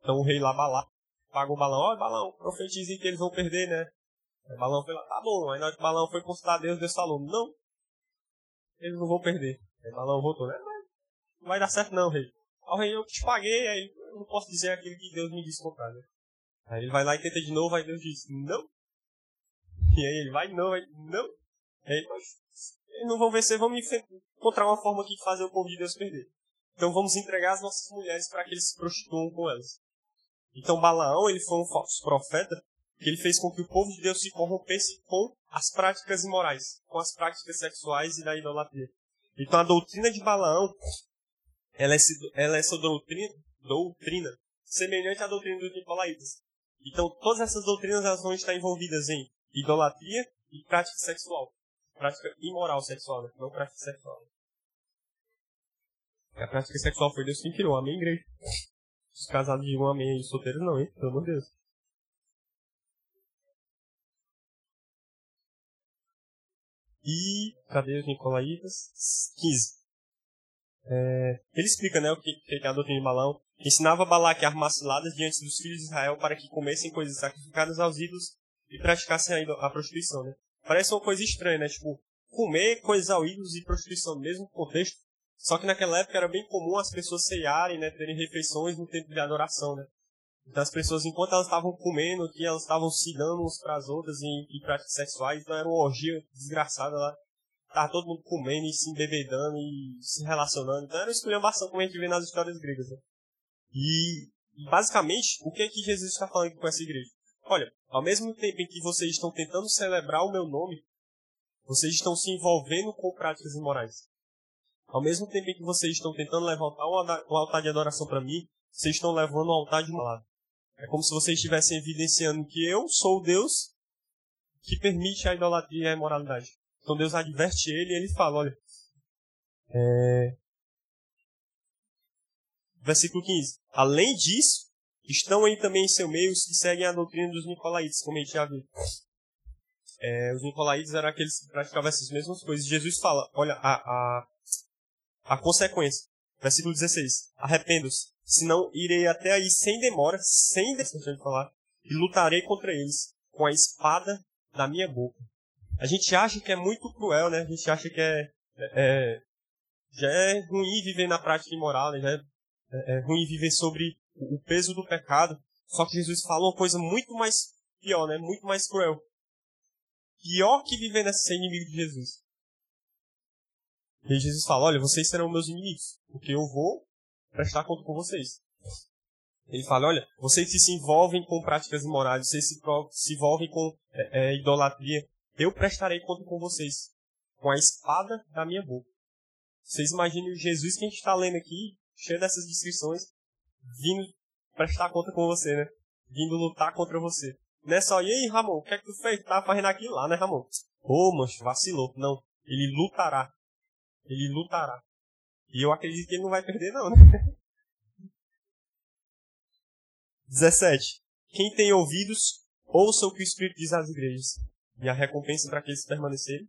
Então o rei lá Balá pagou o Balaão, ó Balaão, profetize que eles vão perder, né? Aí Balaão foi lá, tá bom. Aí na hora que Balaão foi consultar a Deus, Deus falou, não, eles não vão perder. Aí Balaão voltou, né? Não vai dar certo não, rei. Ó rei, eu te paguei, aí não posso dizer aquilo que Deus me disse comprar, né? Aí ele vai lá e tenta de novo, aí Deus diz, não. E aí ele vai novo, aí, não. Aí ele, eles não vão vencer, vamos encontrar uma forma aqui de fazer o povo de Deus perder. Então vamos entregar as nossas mulheres para que eles se prostituam com elas. Então Balaão, ele foi um falso profeta, que ele fez com que o povo de Deus se corrompesse com as práticas imorais, com as práticas sexuais e da idolatria. Então a doutrina de Balaão ela é, ela é essa doutrina, doutrina semelhante à doutrina dos nicolaítas. Então, todas essas doutrinas elas vão estar envolvidas em idolatria e prática sexual. Prática imoral sexual, né? não prática sexual. A prática sexual foi Deus quem criou, amém, igreja? Os casados digam amém os solteiros não, hein? Pelo amor de Deus. E, cadê os Nicolaítas? 15. É, ele explica né, o que, que é a doutrina de Balão. Ensinava Balaque a armar ciladas diante dos filhos de Israel para que comessem coisas sacrificadas aos ídolos e praticassem a, a prostituição. Né? Parece uma coisa estranha, né? Tipo, comer coisas aos ídolos e prostituição no mesmo contexto. Só que naquela época era bem comum as pessoas ceiarem, né, terem refeições no tempo de adoração, né? Então as pessoas, enquanto elas estavam comendo aqui, elas estavam se dando uns para as outras em, em práticas sexuais, então era uma orgia desgraçada lá. Tava todo mundo comendo e se embebedando e se relacionando. Então era uma esculhambação como a gente vê nas histórias gregas, né? E, basicamente, o que é que Jesus está falando com essa igreja? Olha, ao mesmo tempo em que vocês estão tentando celebrar o meu nome, vocês estão se envolvendo com práticas imorais. Ao mesmo tempo em que vocês estão tentando levantar um altar de adoração para mim, vocês estão levando um altar de malado. É como se vocês estivessem evidenciando que eu sou o Deus que permite a idolatria e a imoralidade. Então Deus adverte ele e ele fala, olha, é... versículo 15. Além disso, estão aí também em seu meio os que seguem a doutrina dos Nicolaitas, como a gente já viu. É, os Nicolaitas eram aqueles que praticavam essas mesmas coisas. Jesus fala, olha, a, a, a consequência. Versículo 16. Arrependo-se, senão irei até aí sem demora, sem decisão de falar, e lutarei contra eles com a espada da minha boca. A gente acha que é muito cruel, né? A gente acha que é, é já é ruim viver na prática imoral, né? Já é, é, ruim viver sobre o peso do pecado. Só que Jesus fala uma coisa muito mais pior, né? Muito mais cruel. Pior que viver nessa ser inimigo de Jesus. E Jesus fala: Olha, vocês serão meus inimigos, porque eu vou prestar conta com vocês. Ele fala: Olha, vocês se envolvem com práticas imorais, vocês se, se envolvem com é, é, idolatria. Eu prestarei conta com vocês, com a espada da minha boca. Vocês imaginem o Jesus que a gente está lendo aqui, cheio dessas descrições, vindo prestar conta com você, né? Vindo lutar contra você. Não é só, e aí, Ramon, o que é que tu fez? Tá fazendo aquilo lá, né, Ramon? Ô, oh, mancho, vacilou. Não, ele lutará ele lutará. E eu acredito que ele não vai perder, não, né? 17. Quem tem ouvidos, ouça o que o Espírito diz às igrejas. E a recompensa para aqueles que permanecerem.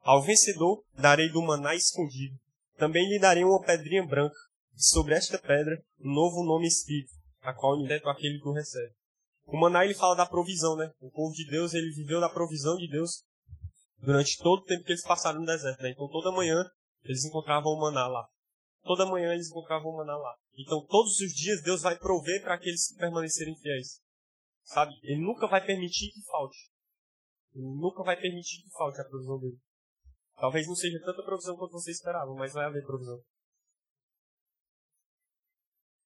Ao vencedor, darei do maná escondido. Também lhe darei uma pedrinha branca. E sobre esta pedra, um novo nome escrito, a qual indeto aquele que o recebe. O maná ele fala da provisão, né? O povo de Deus ele viveu da provisão de Deus durante todo o tempo que eles passaram no deserto. Né? Então toda manhã eles encontravam o maná lá. Toda manhã eles encontravam o maná lá. Então, todos os dias, Deus vai prover para aqueles que permanecerem fiéis. Sabe? Ele nunca vai permitir que falte. Nunca vai permitir que falte a provisão dele. Talvez não seja tanta provisão quanto você esperava, mas vai haver provisão.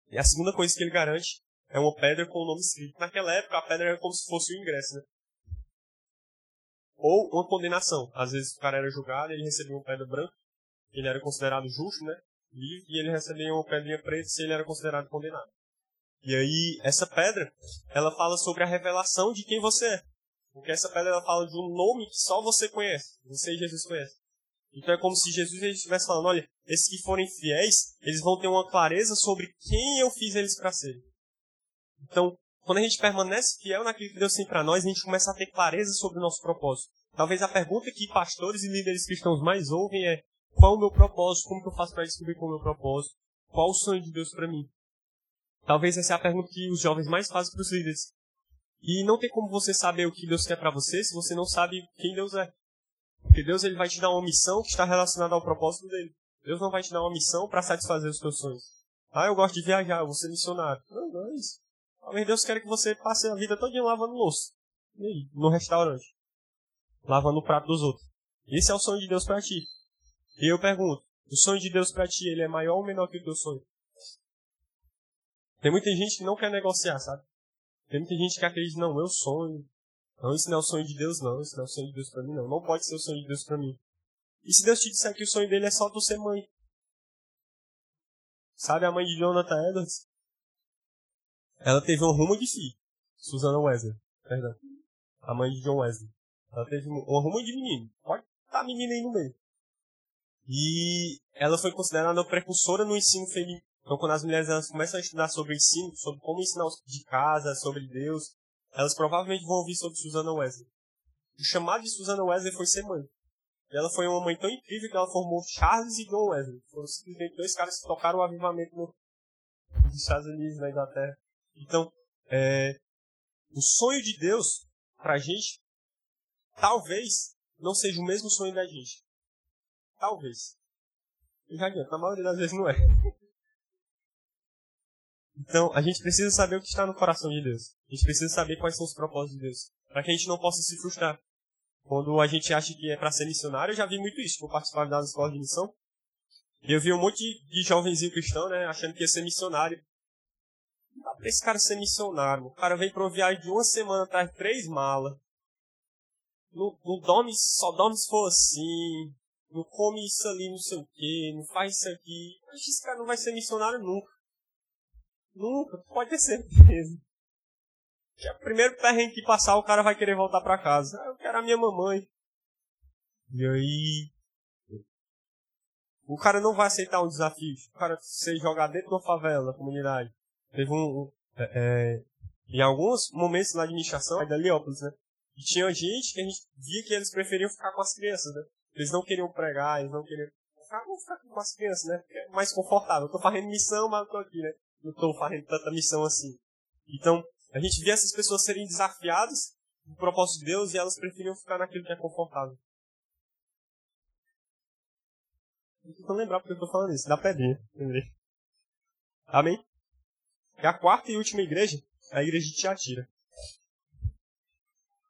E a segunda coisa que ele garante é uma pedra com o nome escrito. Naquela época, a pedra era como se fosse o ingresso, né? Ou uma condenação. Às vezes o cara era julgado e ele recebia uma pedra branca ele era considerado justo, né? Livre, e ele recebia uma pedrinha preta se ele era considerado condenado. E aí, essa pedra, ela fala sobre a revelação de quem você é. Porque essa pedra ela fala de um nome que só você conhece. Você e Jesus conhecem. Então é como se Jesus estivesse falando, olha, esses que forem fiéis, eles vão ter uma clareza sobre quem eu fiz eles para serem. Então, quando a gente permanece fiel naquilo que Deus tem para nós, a gente começa a ter clareza sobre o nosso propósito. Talvez a pergunta que pastores e líderes cristãos mais ouvem é: qual o meu propósito? Como que eu faço para descobrir qual é o meu propósito? Qual o sonho de Deus para mim? Talvez essa é a pergunta que os jovens mais fazem para os líderes. E não tem como você saber o que Deus quer para você se você não sabe quem Deus é. Porque Deus ele vai te dar uma missão que está relacionada ao propósito dele. Deus não vai te dar uma missão para satisfazer os seus sonhos. Ah, eu gosto de viajar, eu vou ser missionário. Não, não é isso. Talvez Deus quer que você passe a vida toda lavando louça. E aí, no restaurante. Lavando o prato dos outros. Esse é o sonho de Deus para ti. E eu pergunto, o sonho de Deus para ti, ele é maior ou menor que o teu sonho? Tem muita gente que não quer negociar, sabe? Tem muita gente que acredita, não, meu sonho. Não, isso não é o sonho de Deus, não. Isso não é o sonho de Deus para mim, não. Não pode ser o sonho de Deus para mim. E se Deus te disser que o sonho dele é só tu ser mãe? Sabe a mãe de Jonathan Edwards? Ela teve um rumo de filho. Susana Wesley. Perdão. A mãe de John Wesley. Ela teve um rumo de menino. Pode estar tá menina aí no meio. E ela foi considerada precursora no ensino feminino. Então, quando as mulheres elas começam a estudar sobre ensino, sobre como ensinar de casa, sobre Deus, elas provavelmente vão ouvir sobre Susana Wesley. O chamado de Susana Wesley foi ser mãe. E ela foi uma mãe tão incrível que ela formou Charles e John Wesley. Foram simplesmente dois caras que tocaram o avivamento no, nos Estados Unidos, na Inglaterra. Então, é, o sonho de Deus pra gente, talvez não seja o mesmo sonho da gente. Talvez. Eu já adianto, na maioria das vezes não é. Então, a gente precisa saber o que está no coração de Deus. A gente precisa saber quais são os propósitos de Deus. Para que a gente não possa se frustrar. Quando a gente acha que é para ser missionário, eu já vi muito isso. Eu participava das escolas de missão. E eu vi um monte de jovenzinho cristão, né, achando que ia ser missionário. Não dá pra esse cara ser missionário. O cara vem pra uma viagem de uma semana, traz três malas. Não, não dorme, só dorme se for assim. Não come isso ali, não sei o que, não faz isso aqui. Acho que esse cara não vai ser missionário nunca. Nunca, pode ter certeza. Que o primeiro perrengue que passar, o cara vai querer voltar pra casa. Ah, eu quero a minha mamãe. E aí. O cara não vai aceitar um desafio. O cara ser jogar dentro de uma favela, na comunidade. Teve um. um é, é, em alguns momentos na administração, é da Heliópolis, né? E tinha gente que a gente via que eles preferiam ficar com as crianças, né? Eles não queriam pregar, eles não queriam. Ah, vamos ficar com as crianças, né? É mais confortável. Eu tô fazendo missão, mas eu tô aqui, né? Não tô fazendo tanta missão assim. Então, a gente via essas pessoas serem desafiadas no propósito de Deus e elas preferiam ficar naquilo que é confortável. Vou lembrar porque eu tô falando isso, da pedrinha, lembrei. Amém? E a quarta e última igreja é a igreja de Tiatira.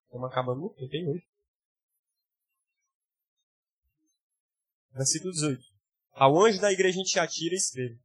Estamos acabando no tem hoje. Versículo 18. Ao anjo da igreja em Tiatira escreve: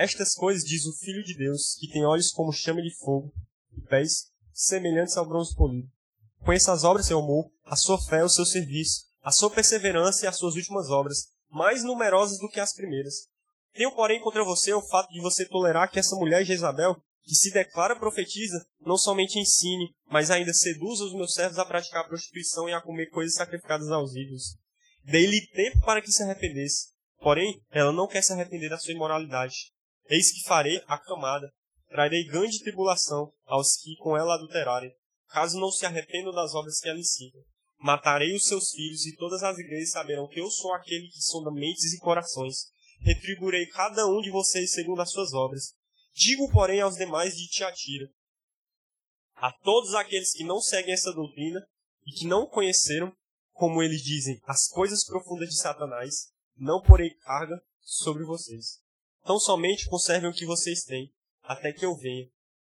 Estas coisas diz o Filho de Deus, que tem olhos como chama de fogo e pés semelhantes ao bronze polido. Conheça as obras, seu amor, a sua fé, o seu serviço, a sua perseverança e as suas últimas obras, mais numerosas do que as primeiras. Tenho, porém, contra você o fato de você tolerar que essa mulher Jezabel, que se declara profetiza, não somente ensine, mas ainda seduza os meus servos a praticar a prostituição e a comer coisas sacrificadas aos ídolos. Dei-lhe tempo para que se arrependesse. Porém, ela não quer se arrepender da sua imoralidade. Eis que farei a camada. Trarei grande tribulação aos que com ela adulterarem, caso não se arrependam das obras que ela incita. Matarei os seus filhos e todas as igrejas saberão que eu sou aquele que sonda mentes e corações retribuirei cada um de vocês segundo as suas obras. Digo, porém, aos demais de Tiatira, a todos aqueles que não seguem essa doutrina e que não conheceram, como eles dizem, as coisas profundas de Satanás, não porei carga sobre vocês. Tão somente conservem o que vocês têm, até que eu venha.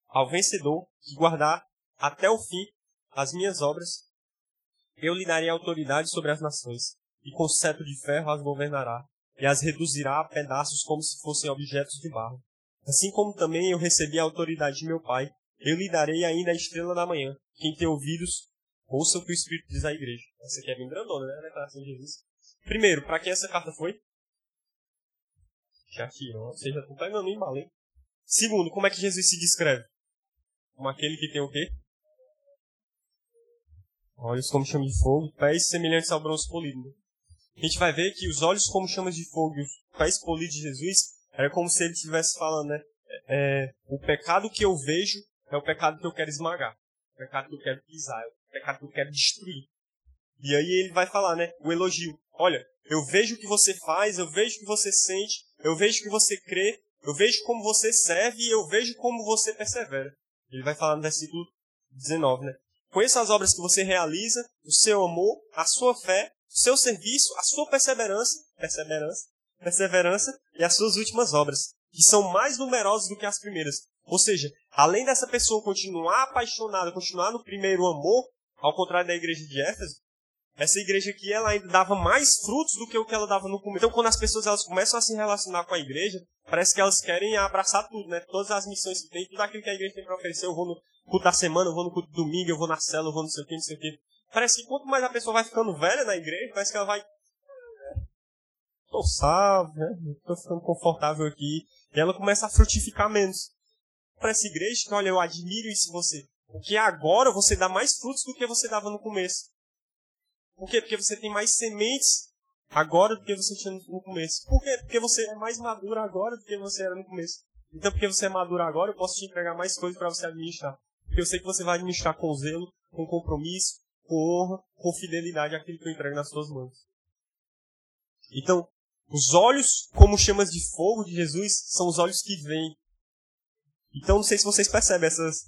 Ao vencedor, que guardar até o fim as minhas obras, eu lhe darei autoridade sobre as nações, e com cetro de ferro as governará e as reduzirá a pedaços como se fossem objetos de barro. Assim como também eu recebi a autoridade de meu Pai, eu lhe darei ainda a estrela da manhã. Quem tem ouvidos, ouça o que o Espírito diz à igreja. Essa aqui é bem grandona, né? A declaração de Jesus. Primeiro, para quem essa carta foi? Já tirou. Vocês já estão pegando em? Segundo, como é que Jesus se descreve? Como aquele que tem o quê? Olhos como chama de fogo, pés semelhantes ao bronze polido a gente vai ver que os olhos como chamas de fogo e os pés polidos de Jesus era como se ele estivesse falando, né? É, o pecado que eu vejo é o pecado que eu quero esmagar. O pecado que eu quero pisar, é o pecado que eu quero destruir. E aí ele vai falar, né? O elogio. Olha, eu vejo o que você faz, eu vejo o que você sente, eu vejo o que você crê, eu vejo como você serve e eu vejo como você persevera. Ele vai falar no versículo 19, né? Conheça as obras que você realiza, o seu amor, a sua fé, seu serviço, a sua perseverança, perseverança, perseverança e as suas últimas obras, que são mais numerosas do que as primeiras. Ou seja, além dessa pessoa continuar apaixonada, continuar no primeiro amor, ao contrário da igreja de Éfeso, essa igreja aqui ela ainda dava mais frutos do que o que ela dava no começo. Então, quando as pessoas elas começam a se relacionar com a igreja, parece que elas querem abraçar tudo, né? Todas as missões que tem, tudo aquilo que a igreja tem para oferecer. Eu vou no culto da semana, eu vou no culto do domingo, eu vou na cela, eu vou não sei o que, não sei o que. Parece que quanto mais a pessoa vai ficando velha na igreja, parece que ela vai. Tô salvo, né? Tô ficando confortável aqui. E ela começa a frutificar menos. Para essa igreja, que olha, eu admiro isso em você. Porque agora você dá mais frutos do que você dava no começo. Por quê? Porque você tem mais sementes agora do que você tinha no começo. Por quê? Porque você é mais maduro agora do que você era no começo. Então, porque você é maduro agora, eu posso te entregar mais coisas para você administrar. Porque eu sei que você vai administrar com zelo, com compromisso, com honra, com fidelidade aquilo que eu entrego nas suas mãos. Então, os olhos como chamas de fogo de Jesus são os olhos que veem. Então, não sei se vocês percebem essas,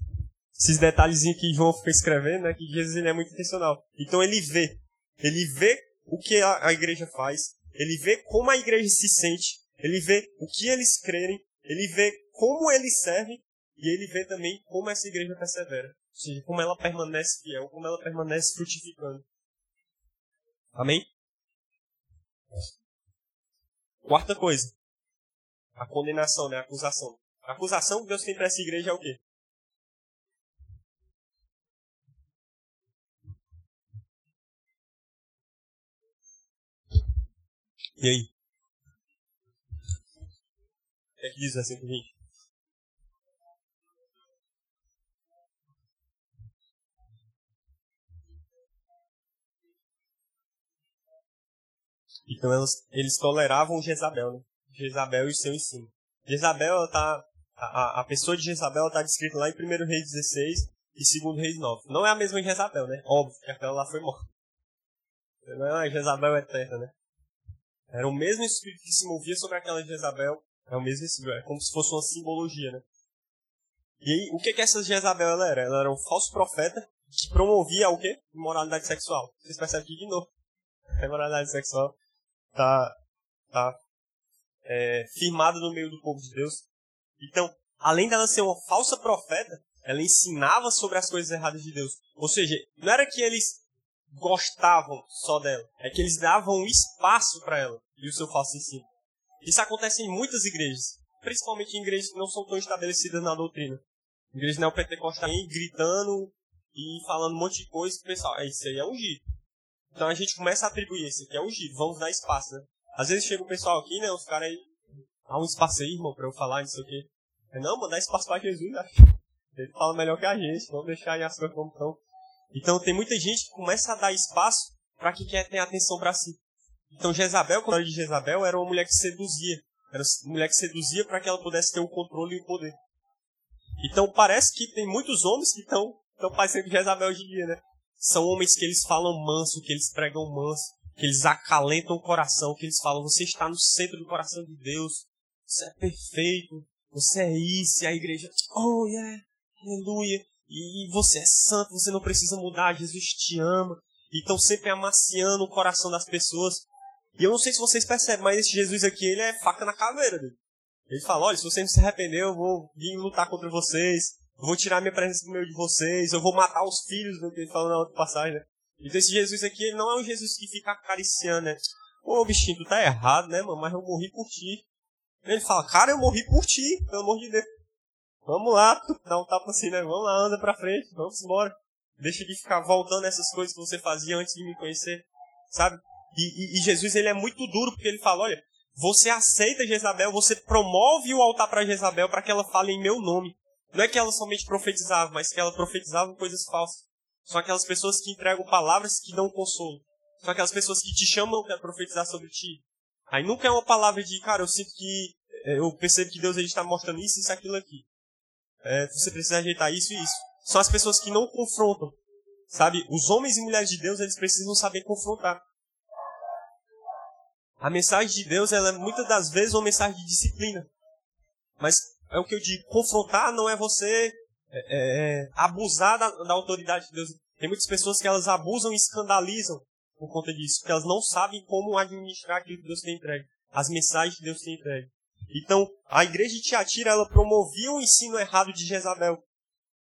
esses detalhezinhos que João fica escrevendo, né? Que Jesus ele é muito intencional. Então, ele vê. Ele vê o que a, igreja faz. Ele vê como a igreja se sente. Ele vê o que eles crerem. Ele vê como eles servem. E ele vê também como essa igreja persevera. Ou seja, como ela permanece fiel, como ela permanece frutificando. Amém? Quarta coisa. A condenação, né? A acusação. A acusação que Deus tem para essa igreja é o quê? E aí? O que é que diz assim 120? Então elas, eles toleravam Jezabel, né? Jezabel e seu ensino. Jezabel, tá, a, a pessoa de Jezabel está descrita lá em 1 Reis 16 e 2 Reis 9. Não é a mesma Jezabel, né? Óbvio que aquela lá foi morta. Não é uma Jezabel eterna, né? Era o mesmo espírito que se movia sobre aquela Jezabel. É o mesmo espírito, é como se fosse uma simbologia, né? E aí, o que que essa Jezabel ela era? Ela era um falso profeta que promovia o quê? Imoralidade sexual. Vocês percebem aqui de novo. A imoralidade sexual tá, tá é, firmada no meio do povo de Deus. Então, além dela ser uma falsa profeta, ela ensinava sobre as coisas erradas de Deus. Ou seja, não era que eles gostavam só dela, é que eles davam espaço para ela e o seu falso ensino. Isso acontece em muitas igrejas, principalmente em igrejas que não são tão estabelecidas na doutrina. Igrejas neopentecostais gritando e falando um monte de coisa que o pessoal, é, isso aí é ungido. Então a gente começa a atribuir isso aqui é ungido, vamos dar espaço, né? Às vezes chega o pessoal aqui, né? Os caras aí, dá um espaço aí, irmão, pra eu falar, não sei o quê. Não, mano, dá espaço pra Jesus, acho. Ele fala melhor que a gente, vamos deixar aí as coisas como estão. Então tem muita gente que começa a dar espaço para quem quer ter atenção para si. Então Jezabel, quando de Jezabel, era uma mulher que seduzia. Era uma mulher que seduzia para que ela pudesse ter o controle e o poder. Então parece que tem muitos homens que estão parecendo com Jezabel hoje em dia, né? São homens que eles falam manso, que eles pregam manso, que eles acalentam o coração, que eles falam, você está no centro do coração de Deus, você é perfeito, você é isso, e a igreja, oh yeah, aleluia, e você é santo, você não precisa mudar, Jesus te ama. E estão sempre amaciando o coração das pessoas. E eu não sei se vocês percebem, mas esse Jesus aqui, ele é faca na caveira dele. Ele fala, olha, se você não se arrepender, eu vou vir lutar contra vocês, eu vou tirar minha presença do meio de vocês, eu vou matar os filhos, do que ele falou na outra passagem, né? Então esse Jesus aqui, ele não é um Jesus que fica acariciando, né? Ô, bichinho, tu tá errado, né, mano? Mas eu morri por ti. Ele fala, cara, eu morri por ti, pelo amor de Deus. Vamos lá, dá um tapa assim, né? Vamos lá, anda pra frente, vamos embora. Deixa de ficar voltando essas coisas que você fazia antes de me conhecer, sabe? E, e, e Jesus, ele é muito duro, porque ele fala, olha, você aceita Jezabel, você promove o altar para Jezabel para que ela fale em meu nome. Não é que ela somente profetizava, mas que ela profetizava coisas falsas. São aquelas pessoas que entregam palavras que dão consolo. São aquelas pessoas que te chamam para profetizar sobre ti. Aí nunca é uma palavra de, cara, eu sinto que, eh, eu percebo que Deus está mostrando isso, isso, aquilo aqui. É, você precisa ajeitar isso e isso. São as pessoas que não confrontam. Sabe? Os homens e mulheres de Deus, eles precisam saber confrontar. A mensagem de Deus, ela é muitas das vezes uma mensagem de disciplina. Mas é o que eu digo, confrontar não é você é, é, é, abusar da, da, autoridade de Deus. Tem muitas pessoas que elas abusam e escandalizam por conta disso, porque elas não sabem como administrar aquilo que Deus tem entregue, as mensagens que Deus tem entregue. Então, a igreja de Tiatira, ela promovia o ensino errado de Jezabel.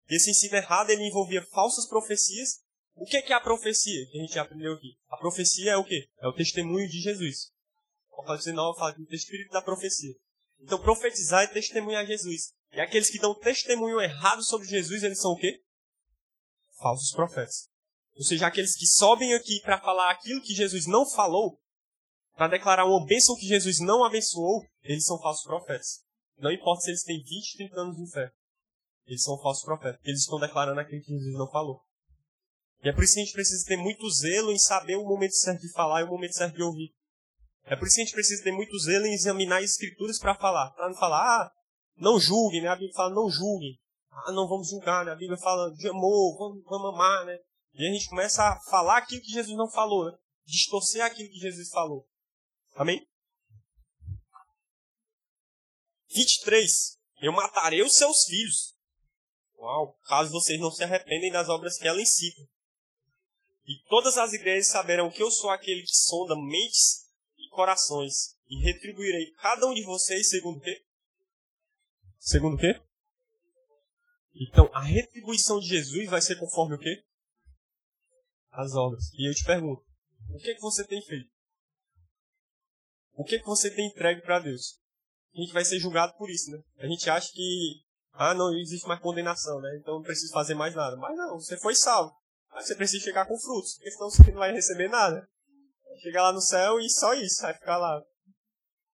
E esse ensino errado, ele envolvia falsas profecias. O que é a profecia que a gente aprendeu aqui? A profecia é o quê? É o testemunho de Jesus. O Apocalipse 9 fala do espírito da profecia. Então, profetizar é testemunhar Jesus. E aqueles que dão testemunho errado sobre Jesus, eles são o quê? Falsos profetas. Ou seja, aqueles que sobem aqui para falar aquilo que Jesus não falou, para declarar uma bênção que Jesus não abençoou, eles são falsos profetas. Não importa se eles têm 20, 30 anos de fé. Eles são falsos profetas. Eles estão declarando aquilo que Jesus não falou. E é por isso que a gente precisa ter muito zelo em saber o momento certo de falar e o momento certo de ouvir. É por isso que a gente precisa ter muito zelo em examinar as escrituras para falar. Para não falar, ah, não julguem, né? A Bíblia fala, não julguem. Ah, não vamos julgar, né? A Bíblia fala de amor, vamos, vamos amar, né? E a gente começa a falar aquilo que Jesus não falou, né? Distorcer aquilo que Jesus falou. Amém? 23. Eu matarei os seus filhos. Uau, caso vocês não se arrependem das obras que ela incita. E todas as igrejas saberão que eu sou aquele que sonda mentes e corações. E retribuirei cada um de vocês segundo o quê? Segundo o quê? Então, a retribuição de Jesus vai ser conforme o quê? As obras. E eu te pergunto, o que, é que você tem feito? O que, que você tem entregue para Deus? A gente vai ser julgado por isso, né? A gente acha que, ah, não existe mais condenação, né? Então não preciso fazer mais nada. Mas não, você foi salvo. Mas você precisa chegar com frutos, porque senão você não vai receber nada. Chegar lá no céu e só isso, vai ficar lá.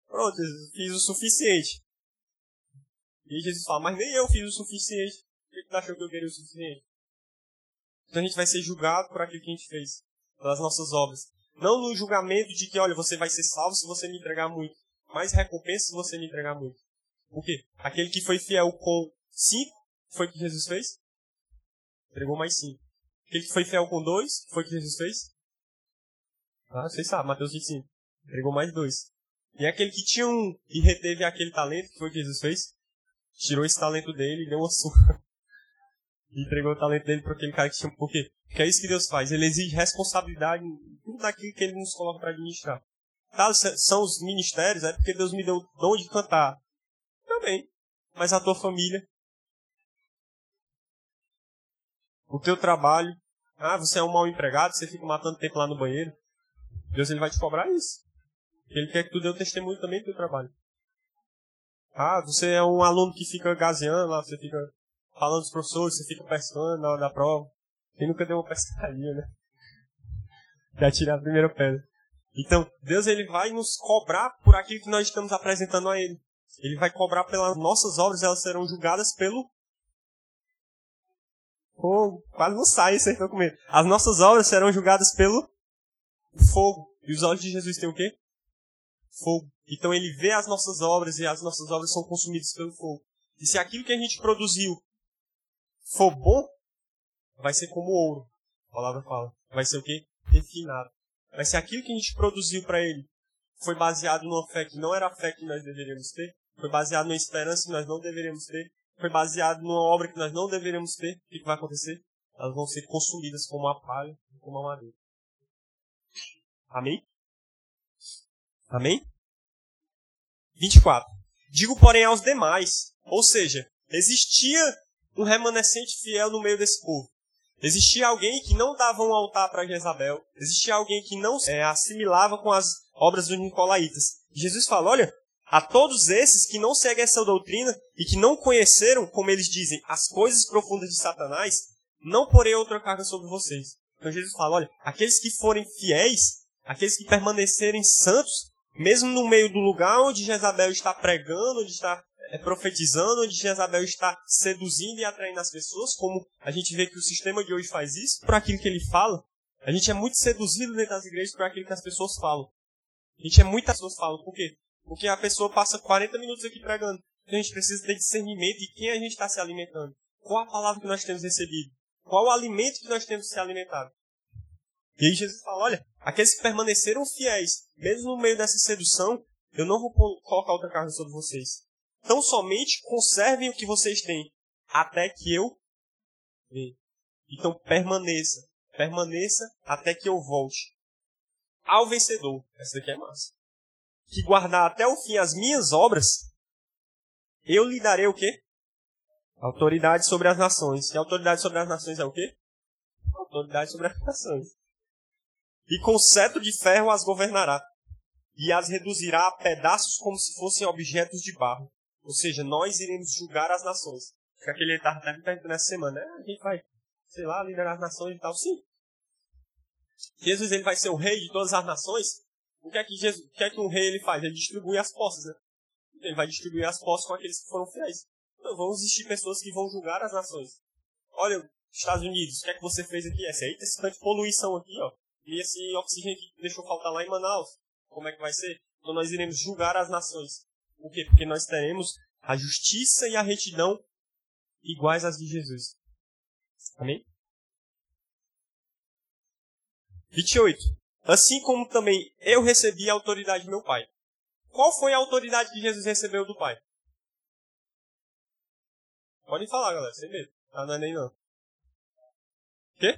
Pronto, fiz o suficiente. E Jesus fala, mas nem eu fiz o suficiente. Por que tu achou que eu queria o suficiente? Então a gente vai ser julgado por aquilo que a gente fez, pelas nossas obras. Não no julgamento de que, olha, você vai ser salvo se você me entregar muito. Mais recompensa se você me entregar muito. Por quê? Aquele que foi fiel com cinco, foi o que Jesus fez? Entregou mais cinco. Aquele que foi fiel com dois, foi o que Jesus fez? Ah, vocês sabem, Mateus 25. Entregou mais dois. E aquele que tinha um e reteve aquele talento, que foi o que Jesus fez? Tirou esse talento dele e deu uma surra. Entregou o talento dele para aquele cara que tinha. Por quê? Porque é isso que Deus faz. Ele exige responsabilidade em tudo daquilo que ele nos coloca para administrar. Tá, são os ministérios, é porque Deus me deu o dom de cantar. Também. Mas a tua família. O teu trabalho. Ah, você é um mau empregado, você fica matando tempo lá no banheiro. Deus ele vai te cobrar isso. Ele quer que tu dê o testemunho também do teu trabalho. Ah, você é um aluno que fica gazeando lá, você fica falando dos professores, você fica pescando na hora da prova. Quem nunca deu uma pescaria, né? Já tirar a primeira pedra. Então, Deus ele vai nos cobrar por aquilo que nós estamos apresentando a Ele. Ele vai cobrar pelas nossas obras, elas serão julgadas pelo fogo. Quase não sai, com medo. As nossas obras serão julgadas pelo fogo. E os olhos de Jesus têm o quê? Fogo. Então ele vê as nossas obras e as nossas obras são consumidas pelo fogo. E se aquilo que a gente produziu for bom, vai ser como ouro. A palavra fala. Vai ser o quê? Refinado. Mas se aquilo que a gente produziu para ele foi baseado numa fé que não era a fé que nós deveríamos ter, foi baseado numa esperança que nós não deveríamos ter, foi baseado numa obra que nós não deveríamos ter, o que, vai acontecer? Elas vão ser consumidas como a palha e como a madeira. Amém? Amém? 24. Digo, porém, aos demais. Ou seja, existia um remanescente fiel no meio desse povo. Existia alguém que não dava um altar para Jezabel. Existia alguém que não é, assimilava com as obras dos Nicolaitas. Jesus fala: olha, a todos esses que não seguem essa doutrina e que não conheceram, como eles dizem, as coisas profundas de Satanás, não porei outra carga sobre vocês. Então Jesus fala: olha, aqueles que forem fiéis, aqueles que permanecerem santos, mesmo no meio do lugar onde Jezabel está pregando, onde está é, profetizando, onde Jezabel está seduzindo e atraindo as pessoas, como a gente vê que o sistema de hoje faz isso, por aquilo que ele fala. A gente é muito seduzido dentro das igrejas por aquilo que as pessoas falam. A gente é muitas pessoas falam. Por quê? Porque a pessoa passa 40 minutos aqui pregando. Então a gente precisa ter discernimento de quem a gente está se alimentando. Qual a palavra que nós temos recebido? Qual o alimento que nós temos se alimentado? E aí Jesus fala, olha, aqueles que permaneceram fiéis, mesmo no meio dessa sedução, eu não vou colocar outra carga sobre vocês. Tão somente conservem o que vocês têm, até que eu venha. Então permaneça. Permaneça até que eu volte. Ao vencedor. Essa daqui é massa. Que guardar até o fim as minhas obras, eu lhe darei o quê? Autoridade sobre as nações. E autoridade sobre as nações é o quê? Autoridade sobre as nações. E com cetro de ferro as governará. E as reduzirá a pedaços como se fossem objetos de barro. Ou seja, nós iremos julgar as nações. Que aquele estava até me perguntando essa semana, né? A gente vai, sei lá, liderar as nações e tal. Sim. Jesus ele vai ser o rei de todas as nações. O que é que, Jesus, o que, é que um rei ele faz? Ele distribui as posses, né? Ele vai distribuir as posses com aqueles que foram fiéis. Então vão existir pessoas que vão julgar as nações. Olha, Estados Unidos, o que é que você fez aqui? Essa aí tem esse tanto poluição aqui, ó. E esse oxigênio que deixou faltar lá em Manaus. Como é que vai ser? Então nós iremos julgar as nações. Por quê? Porque nós teremos a justiça e a retidão iguais às de Jesus. Amém? 28. Assim como também eu recebi a autoridade do meu Pai. Qual foi a autoridade que Jesus recebeu do Pai? Podem falar, galera, sem medo. Ah, não é nem não. Quê?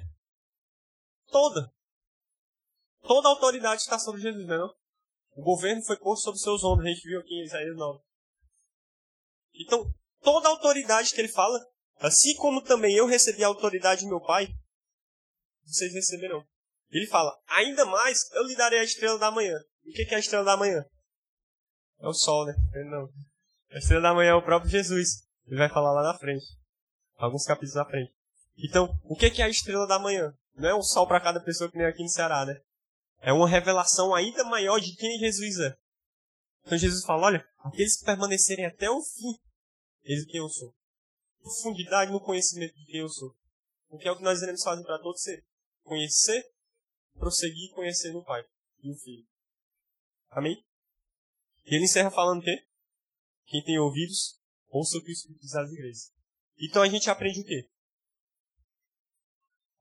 Toda. Toda a autoridade está sobre Jesus, não é não? O governo foi posto sobre seus ombros, a gente viu aqui em Isaías 9. Então, toda a autoridade que ele fala, assim como também eu recebi a autoridade do meu pai, vocês receberão. Ele fala, ainda mais eu lhe darei a estrela da manhã. O que é a estrela da manhã? É o sol, né? Não. A estrela da manhã é o próprio Jesus. Ele vai falar lá na frente. Alguns capítulos à frente. Então, o que é a estrela da manhã? Não é um sol para cada pessoa que nem aqui no Ceará, né? É uma revelação ainda maior de quem Jesus é. Então Jesus fala, olha, aqueles que permanecerem até o fim, eles quem eu sou. Profundidade no conhecimento de quem eu sou. Porque é o que nós iremos fazer para todos ser. Conhecer, prosseguir e conhecer no Pai e o Filho. Amém? E ele encerra falando o quê? Quem tem ouvidos, ouça o que o Espírito diz às igrejas. Então a gente aprende o quê?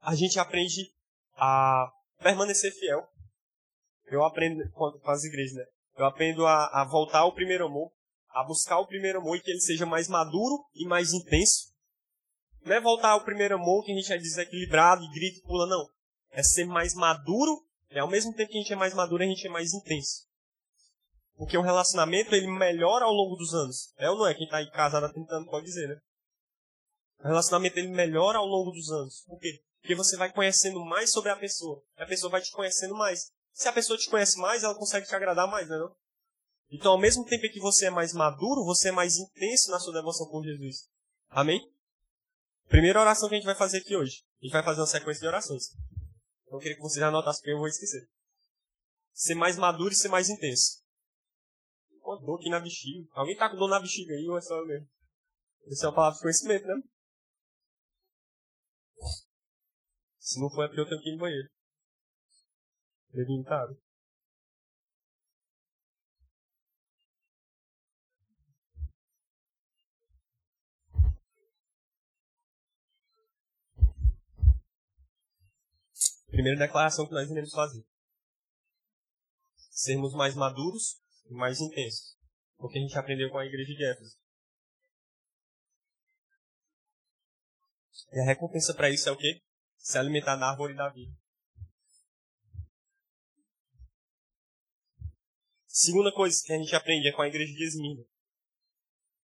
A gente aprende a permanecer fiel eu aprendo com as igrejas, né? Eu aprendo a, a voltar ao primeiro amor, a buscar o primeiro amor e que ele seja mais maduro e mais intenso. Não é voltar ao primeiro amor que a gente é desequilibrado e grita e pula, não. É ser mais maduro e ao mesmo tempo que a gente é mais maduro, a gente é mais intenso. Porque o relacionamento ele melhora ao longo dos anos. É ou não é? Quem está aí casado há 30 anos pode dizer, né? O relacionamento ele melhora ao longo dos anos. Por quê? Porque você vai conhecendo mais sobre a pessoa. A pessoa vai te conhecendo mais. Se a pessoa te conhece mais, ela consegue te agradar mais, né, não? Então, ao mesmo tempo que você é mais maduro, você é mais intenso na sua devoção por Jesus. Amém? Primeira oração que a gente vai fazer aqui hoje. A gente vai fazer uma sequência de orações. Então, eu queria que você já anotasse, porque eu vou esquecer. Ser mais maduro e ser mais intenso. Com dor aqui na bexiga. Alguém tá com dor na bexiga aí ou é só eu mesmo? Essa é uma palavra de conhecimento, né? Se não for, é porque eu tenho que ir no banheiro. Limitado. Primeira declaração que nós iremos fazer. Sermos mais maduros e mais intensos. Porque a gente aprendeu com a igreja de Éfeso. E a recompensa para isso é o quê? Se alimentar da árvore da vida. Segunda coisa que a gente aprende é com a igreja de Esmirna.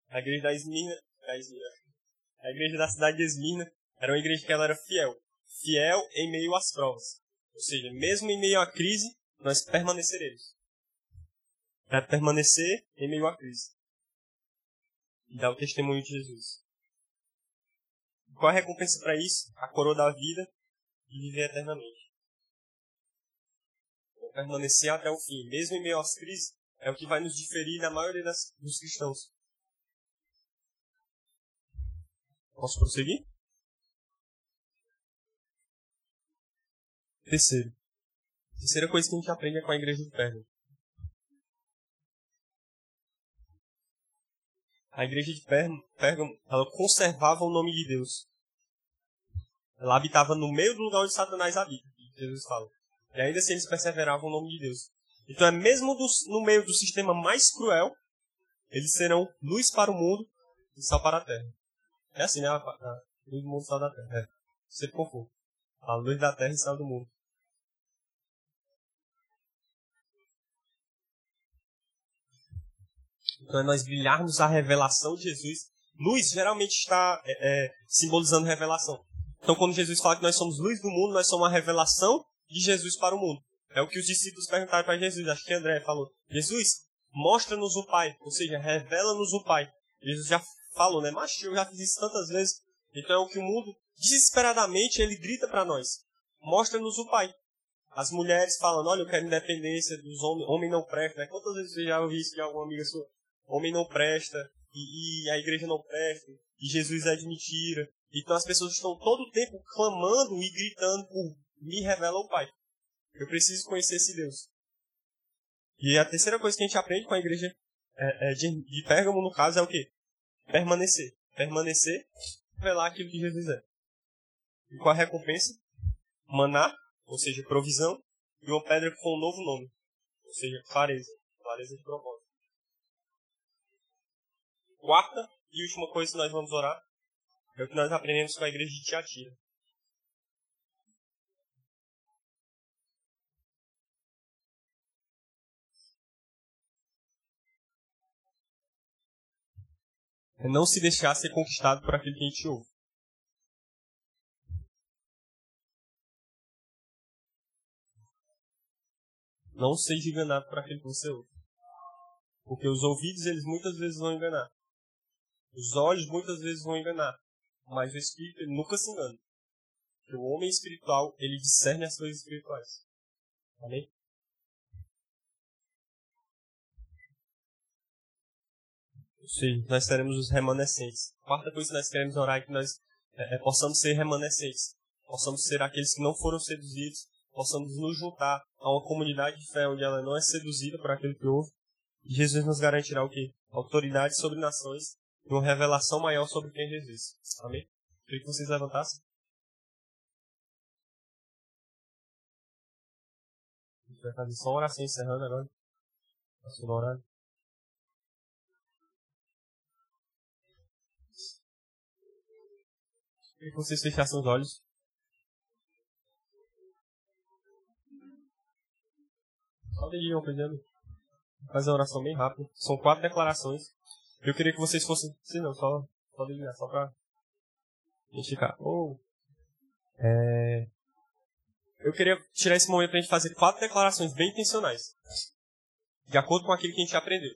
A igreja da Esmirna, a, igreja da cidade de Esmirna era uma igreja que ela era fiel. Fiel em meio às provas. Ou seja, mesmo em meio à crise, nós permaneceremos. Para permanecer em meio à crise. E dar o testemunho de Jesus. Qual a recompensa para isso? A coroa da vida e viver eternamente permanecer até o fim, mesmo em meio às crises, é o que vai nos diferir da maioria das, dos cristãos. Posso prosseguir? Terceiro. Terceira coisa que a gente aprende é com a igreja de Pérgamo. A igreja de Pérgamo, ela conservava o nome de Deus. Ela habitava no meio do lugar onde Satanás habita, Jesus fala. E ainda assim eles perseveravam no nome de Deus. Então é mesmo do, no meio do sistema mais cruel, eles serão luz para o mundo e sal para a terra. É assim, né? A, a luz do mundo sal da terra. É. Sempre confundo. A luz da terra e sal do mundo. Então é nós brilharmos a revelação de Jesus. Luz geralmente está é, é, simbolizando revelação. Então quando Jesus fala que nós somos luz do mundo, nós somos uma revelação de Jesus para o mundo. É o que os discípulos perguntaram para Jesus. Acho que André falou: Jesus, mostra-nos o Pai. Ou seja, revela-nos o Pai. Jesus já falou, né? Mas eu já fiz isso tantas vezes. Então é o que o mundo, desesperadamente, ele grita para nós: mostra-nos o Pai. As mulheres falando: olha, eu quero independência dos homens, homem não presta, né? Quantas vezes você já ouviu isso de alguma amiga sua? homem não presta, e, e a igreja não presta, e Jesus é de mentira. Então as pessoas estão todo o tempo clamando e gritando por me revela o Pai. Eu preciso conhecer esse Deus. E a terceira coisa que a gente aprende com a igreja é, é de, Pérgamo, no caso, é o quê? Permanecer. Permanecer, revelar aquilo que Jesus é. E qual a recompensa? Maná, ou seja, provisão, e uma pedra com um novo nome, ou seja, clareza. Clareza de propósito. Quarta e última coisa que nós vamos orar é o que nós aprendemos com a igreja de Tiatira. É não se deixar ser conquistado por aquilo que a gente ouve. Não seja enganado por aquilo que você ouve. Porque os ouvidos, eles muitas vezes vão enganar. Os olhos muitas vezes vão enganar. Mas o espírito, ele nunca se engana. Porque o homem espiritual, ele discerne as coisas espirituais. Amém? Seja, nós seremos os remanescentes. Quarta coisa que nós queremos orar é que nós é, é, possamos ser remanescentes. Possamos ser aqueles que não foram seduzidos. Possamos nos juntar a uma comunidade de fé onde ela não é seduzida por aquele que ouve. E Jesus nos garantirá o quê? Autoridade sobre nações e uma revelação maior sobre quem Jesus. Amém? Queria que vocês levantassem. A gente vai fazer só uma oração encerrando agora. Passou no horário. Que vocês fechassem os olhos. Só dedinho fazendo. Fazer a oração bem rápido. São quatro declarações. Eu queria que vocês fossem. Sim, não, só, só dedinho, só pra gente ficar. Oh. É... Eu queria tirar esse momento pra gente fazer quatro declarações bem intencionais. De acordo com aquilo que a gente aprendeu.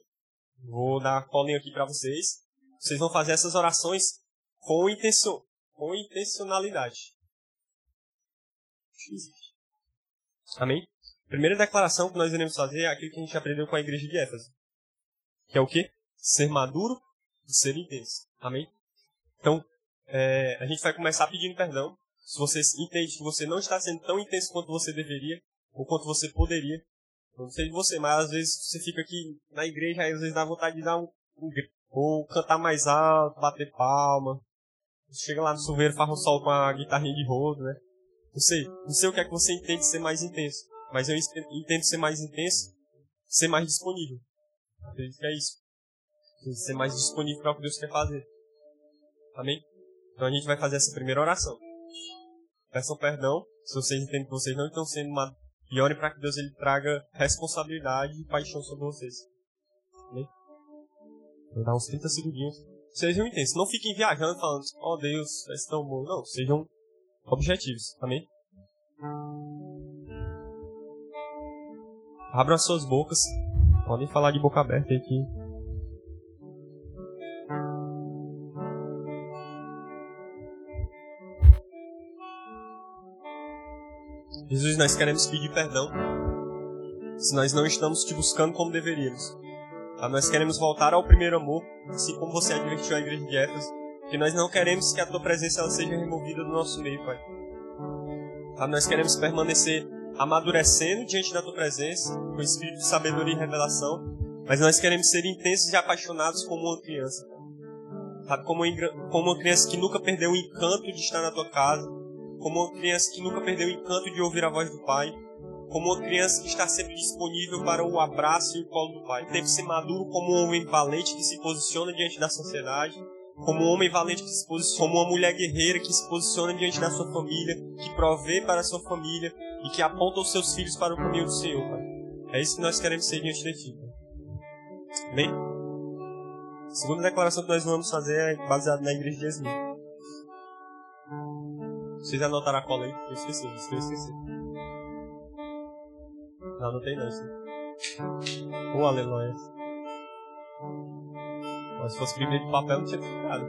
Vou dar a colinha aqui para vocês. Vocês vão fazer essas orações com intenção, com intencionalidade. Amém? Primeira declaração que nós iremos fazer é aquilo que a gente aprendeu com a igreja de Éfeso. Que é o quê? Ser maduro e ser intenso. Amém? Então, é, a gente vai começar pedindo perdão. Se você entende que você não está sendo tão intenso quanto você deveria, ou quanto você poderia. Eu não sei de você, mas às vezes você fica aqui na igreja e às vezes dá vontade de dar um, um ou cantar mais alto, bater palma, Chega lá no chuveiro, faz um sol com a guitarrinha de rodo, né? Não sei, não sei o que é que você entende ser mais intenso, mas eu entendo ser mais intenso, ser mais disponível. Acredito que é isso. Ser mais disponível para o que Deus quer fazer. Amém? Então a gente vai fazer essa primeira oração. Peçam perdão se vocês entendem que vocês não estão sendo uma... E orem para que Deus ele traga responsabilidade e paixão sobre vocês. Amém? Vou dar uns 30 segundinhos. Sejam intensos. Não fiquem viajando falando, oh Deus, é tão bom. Não, sejam objetivos. Amém? Abram as suas bocas. Podem falar de boca aberta aqui. Jesus, nós queremos pedir perdão se nós não estamos te buscando como deveríamos. Ah, nós queremos voltar ao primeiro amor, assim como você advertiu a igreja de Éfeso, que nós não queremos que a tua presença ela seja removida do nosso meio, Pai. Ah, nós queremos permanecer amadurecendo diante da tua presença, com espírito de sabedoria e revelação, mas nós queremos ser intensos e apaixonados como uma criança. Como uma criança que nunca perdeu o encanto de estar na tua casa, como uma criança que nunca perdeu o encanto de ouvir a voz do Pai, como uma criança que está sempre disponível para o abraço e o colo do pai. Deve ser maduro como um homem valente que se posiciona diante da sociedade, como um homem valente que se posiciona, como uma mulher guerreira que se posiciona diante da sua família, que provê para a sua família e que aponta os seus filhos para o caminho do Senhor, Pai. É isso que nós queremos ser diante de Ti. Bem? A segunda declaração que nós vamos fazer é baseada na igreja de Esmir. Vocês anotaram a cola aí? Eu esqueci, eu esqueci. Não, não tem não. Ô, oh, aleluia. Mas se fosse primeiro de papel, não tinha ficado.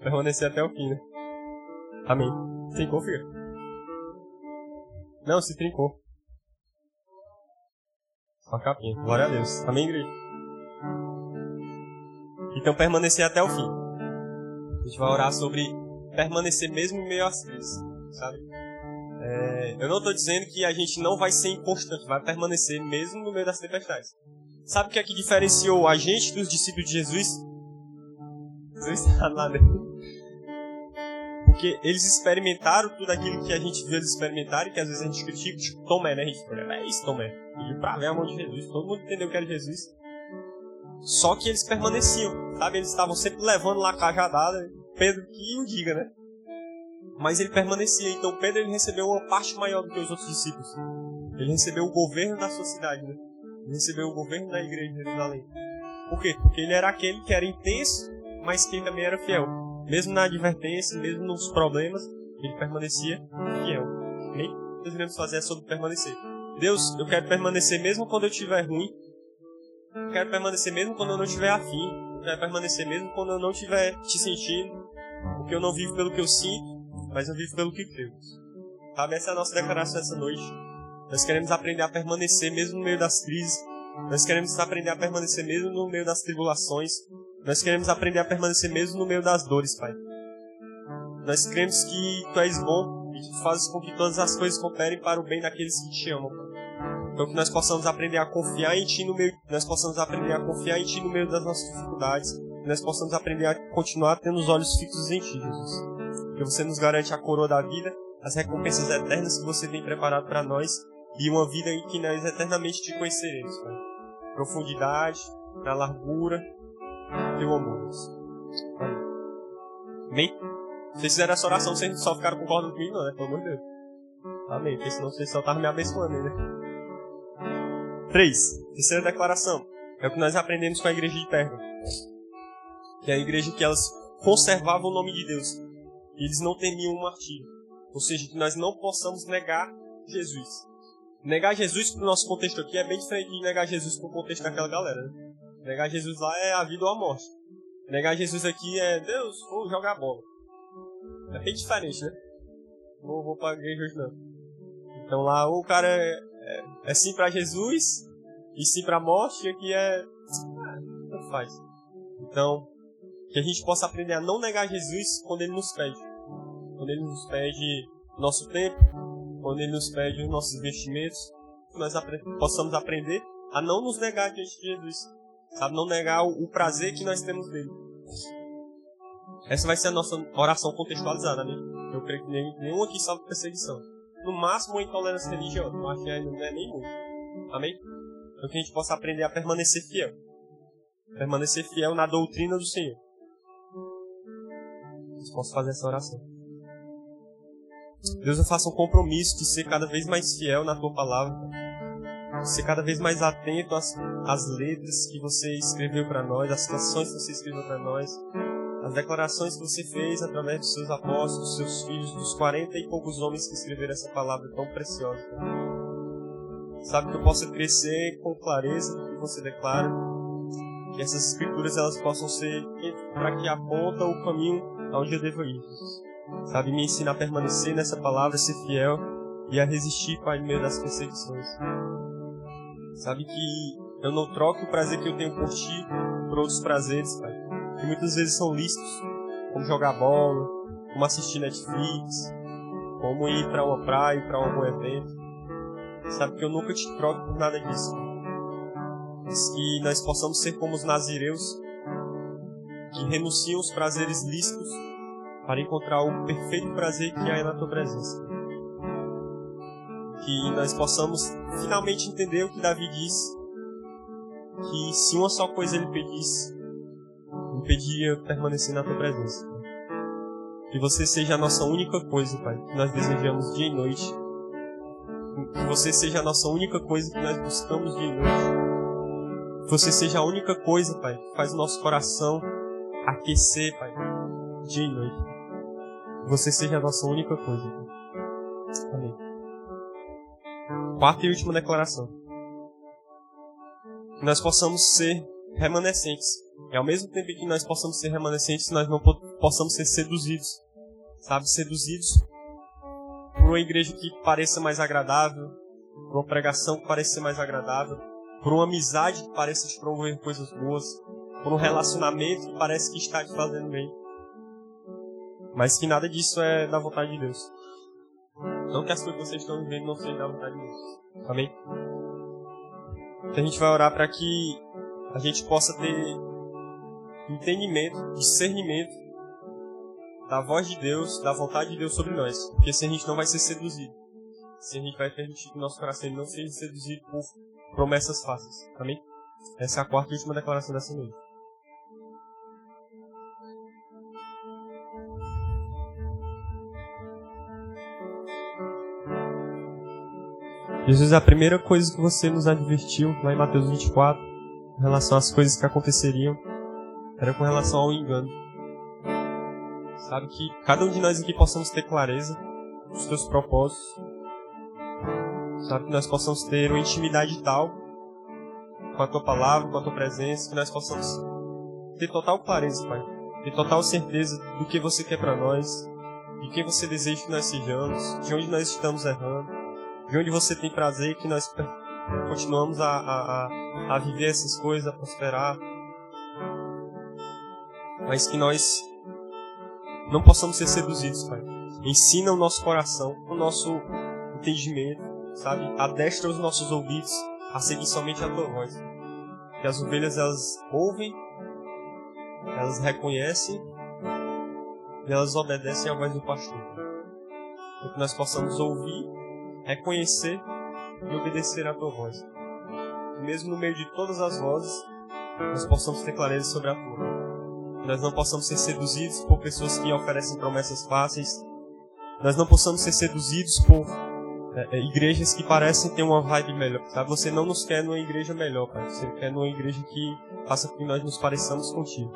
Permanecer até o fim, né? Amém. Trincou, filho? Não, se trincou. Só capinha. Glória a Deus. Amém, igreja? Então permanecer até o fim. A gente vai orar sobre permanecer mesmo em meio às crises, sabe? É, eu não estou dizendo que a gente não vai ser inconstante, vai permanecer mesmo no meio das tempestades. Sabe o que é que diferenciou a gente dos discípulos de Jesus? Jesus está lá dentro. Porque eles experimentaram tudo aquilo que a gente viu eles experimentarem, que às vezes a gente critica, tipo Tomé, né? A gente fala, é isso, Tomé. Pediu pra ver a mão de Jesus, todo mundo entendeu que era Jesus. Só que eles permaneciam, sabe? Eles estavam sempre levando lá a cajadada, Pedro que o diga, né? Mas ele permanecia, então Pedro ele recebeu uma parte maior do que os outros discípulos. Ele recebeu o governo da sociedade, né? Ele recebeu o governo da igreja de Jerusalém. Por quê? Porque ele era aquele que era intenso, mas que também era fiel mesmo na advertência, mesmo nos problemas, ele permanecia fiel. Nem nós iremos fazer é sobre permanecer. Deus, eu quero permanecer mesmo quando eu estiver ruim. Eu quero permanecer mesmo quando eu não estiver afim. Eu quero permanecer mesmo quando eu não estiver te sentindo. Porque eu não vivo pelo que eu sinto, mas eu vivo pelo que creio. Sabe, essa é a nossa declaração essa noite. Nós queremos aprender a permanecer mesmo no meio das crises. Nós queremos aprender a permanecer mesmo no meio das tribulações. Nós queremos aprender a permanecer mesmo no meio das dores, Pai. Nós cremos que Tu és bom e que Tu fazes com que todas as coisas cooperem para o bem daqueles que Te amam. Então que nós possamos aprender a confiar em Ti no meio, nós possamos aprender a confiar em Ti no meio das nossas dificuldades, que nós possamos aprender a continuar tendo os olhos fixos em Ti, Jesus. Que você nos garante a coroa da vida, as recompensas eternas que você tem preparado para nós e uma vida em que nós eternamente Te conheceremos, Pai. Profundidade, na largura, teu amor. Amém? Vocês fizeram essa oração, vocês só ficaram concordando comigo, não, né? Pelo amor de Deus. Amém. Porque senão vocês só estavam me abençoando, né? 3. Terceira declaração. É o que nós aprendemos com a igreja de Pérgamo. Que é a igreja que elas conservavam o nome de Deus. Eles não temiam o martírio. Ou seja, que nós não possamos negar Jesus. Negar Jesus para o nosso contexto aqui é bem diferente de negar Jesus para o contexto daquela galera. Né? Negar Jesus lá é a vida ou a morte. Negar Jesus aqui é, Deus, vou jogar bola. É bem diferente, né? Não vou pra igreja hoje não. Então lá o cara é, é, é sim para Jesus e sim para a morte, e aqui é. Ah, não faz. Então, que a gente possa aprender a não negar Jesus quando ele nos pede. Quando ele nos pede nosso tempo, quando ele nos pede os nossos investimentos, que nós apre possamos aprender a não nos negar diante de Jesus. Sabe? Não negar o, prazer que nós temos dele. Essa vai ser a nossa oração contextualizada, né? Eu creio que nenhum, aqui sofre perseguição. No máximo, uma intolerância religiosa. Eu acho que não é nem muito. Amém? Então que a gente possa aprender a permanecer fiel. Permanecer fiel na doutrina do Senhor. Eu posso fazer essa oração. Deus, eu faço um compromisso de ser cada vez mais fiel na tua palavra ser cada vez mais atento às, às letras que você escreveu para nós, às situações que você escreveu para nós, às declarações que você fez através dos seus apóstolos, dos seus filhos, dos quarenta e poucos homens que escreveram essa palavra tão preciosa. Sabe que eu possa crescer com clareza no que você declara, que essas escrituras elas possam ser para que aponta o caminho aonde eu devo ir. Sabe, me ensina a permanecer nessa palavra, ser fiel e a resistir, Pai, no meio das perseguições. Sabe que eu não troco o prazer que eu tenho por ti por outros prazeres, Pai. Que muitas vezes são lícitos, como jogar bola, como assistir Netflix, como ir para uma praia, para algum evento. Sabe que eu nunca te troco por nada disso. Diz que nós possamos ser como os nazireus, que renunciam os prazeres lícitos para encontrar o perfeito prazer que há na tua presença que nós possamos finalmente entender o que Davi disse. Que se uma só coisa ele pedisse, ele pediria permanecer na tua presença. Que você seja a nossa única coisa, Pai, que nós desejamos dia e noite. Que você seja a nossa única coisa que nós buscamos dia e noite. Que você seja a única coisa, Pai, que faz o nosso coração aquecer, Pai, dia e noite. Você seja a nossa única coisa. Amém. Quarta e última declaração. Que nós possamos ser remanescentes. E ao mesmo tempo que nós possamos ser remanescentes, nós não possamos ser seduzidos. Sabe? Seduzidos por uma igreja que pareça mais agradável, por uma pregação que pareça mais agradável, por uma amizade que pareça te promover coisas boas, por um relacionamento que parece que está te fazendo bem. Mas que nada disso é da vontade de Deus. Não que as coisas que vocês estão vivendo não sejam da vontade de Deus. Amém? Então a gente vai orar para que a gente possa ter entendimento, discernimento da voz de Deus, da vontade de Deus sobre nós. Porque se a gente não vai ser seduzido. Se a gente vai permitir que o nosso coração não seja seduzido por promessas fáceis. Amém? Essa é a quarta e última declaração dessa noite. Jesus, a primeira coisa que você nos advertiu lá em Mateus 24, em relação às coisas que aconteceriam, era com relação ao engano. Sabe que cada um de nós aqui possamos ter clareza dos teus propósitos. Sabe que nós possamos ter uma intimidade tal com a tua palavra, com a tua presença, que nós possamos ter total clareza, Pai. Ter total certeza do que você quer para nós, de quem você deseja que nós sejamos, de onde nós estamos errando, de onde você tem prazer que nós continuamos a, a, a, a viver essas coisas, a prosperar, mas que nós não possamos ser seduzidos, Pai. Ensina o nosso coração, o nosso entendimento, sabe? Adestra os nossos ouvidos a seguir somente a tua voz. Que as ovelhas elas ouvem, elas reconhecem e elas obedecem à voz do pastor. Que nós possamos ouvir, reconhecer e obedecer à tua voz. E mesmo no meio de todas as vozes, nós possamos ter clareza sobre a tua nós não possamos ser seduzidos por pessoas que oferecem promessas fáceis, nós não possamos ser seduzidos por é, é, igrejas que parecem ter uma vibe melhor. Sabe? Você não nos quer numa igreja melhor. Você quer numa igreja que faça com que nós nos pareçamos contigo.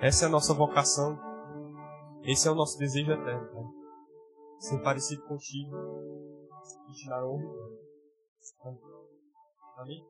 Essa é a nossa vocação. Esse é o nosso desejo eterno. Ser parecido contigo e te dar honra. Amém?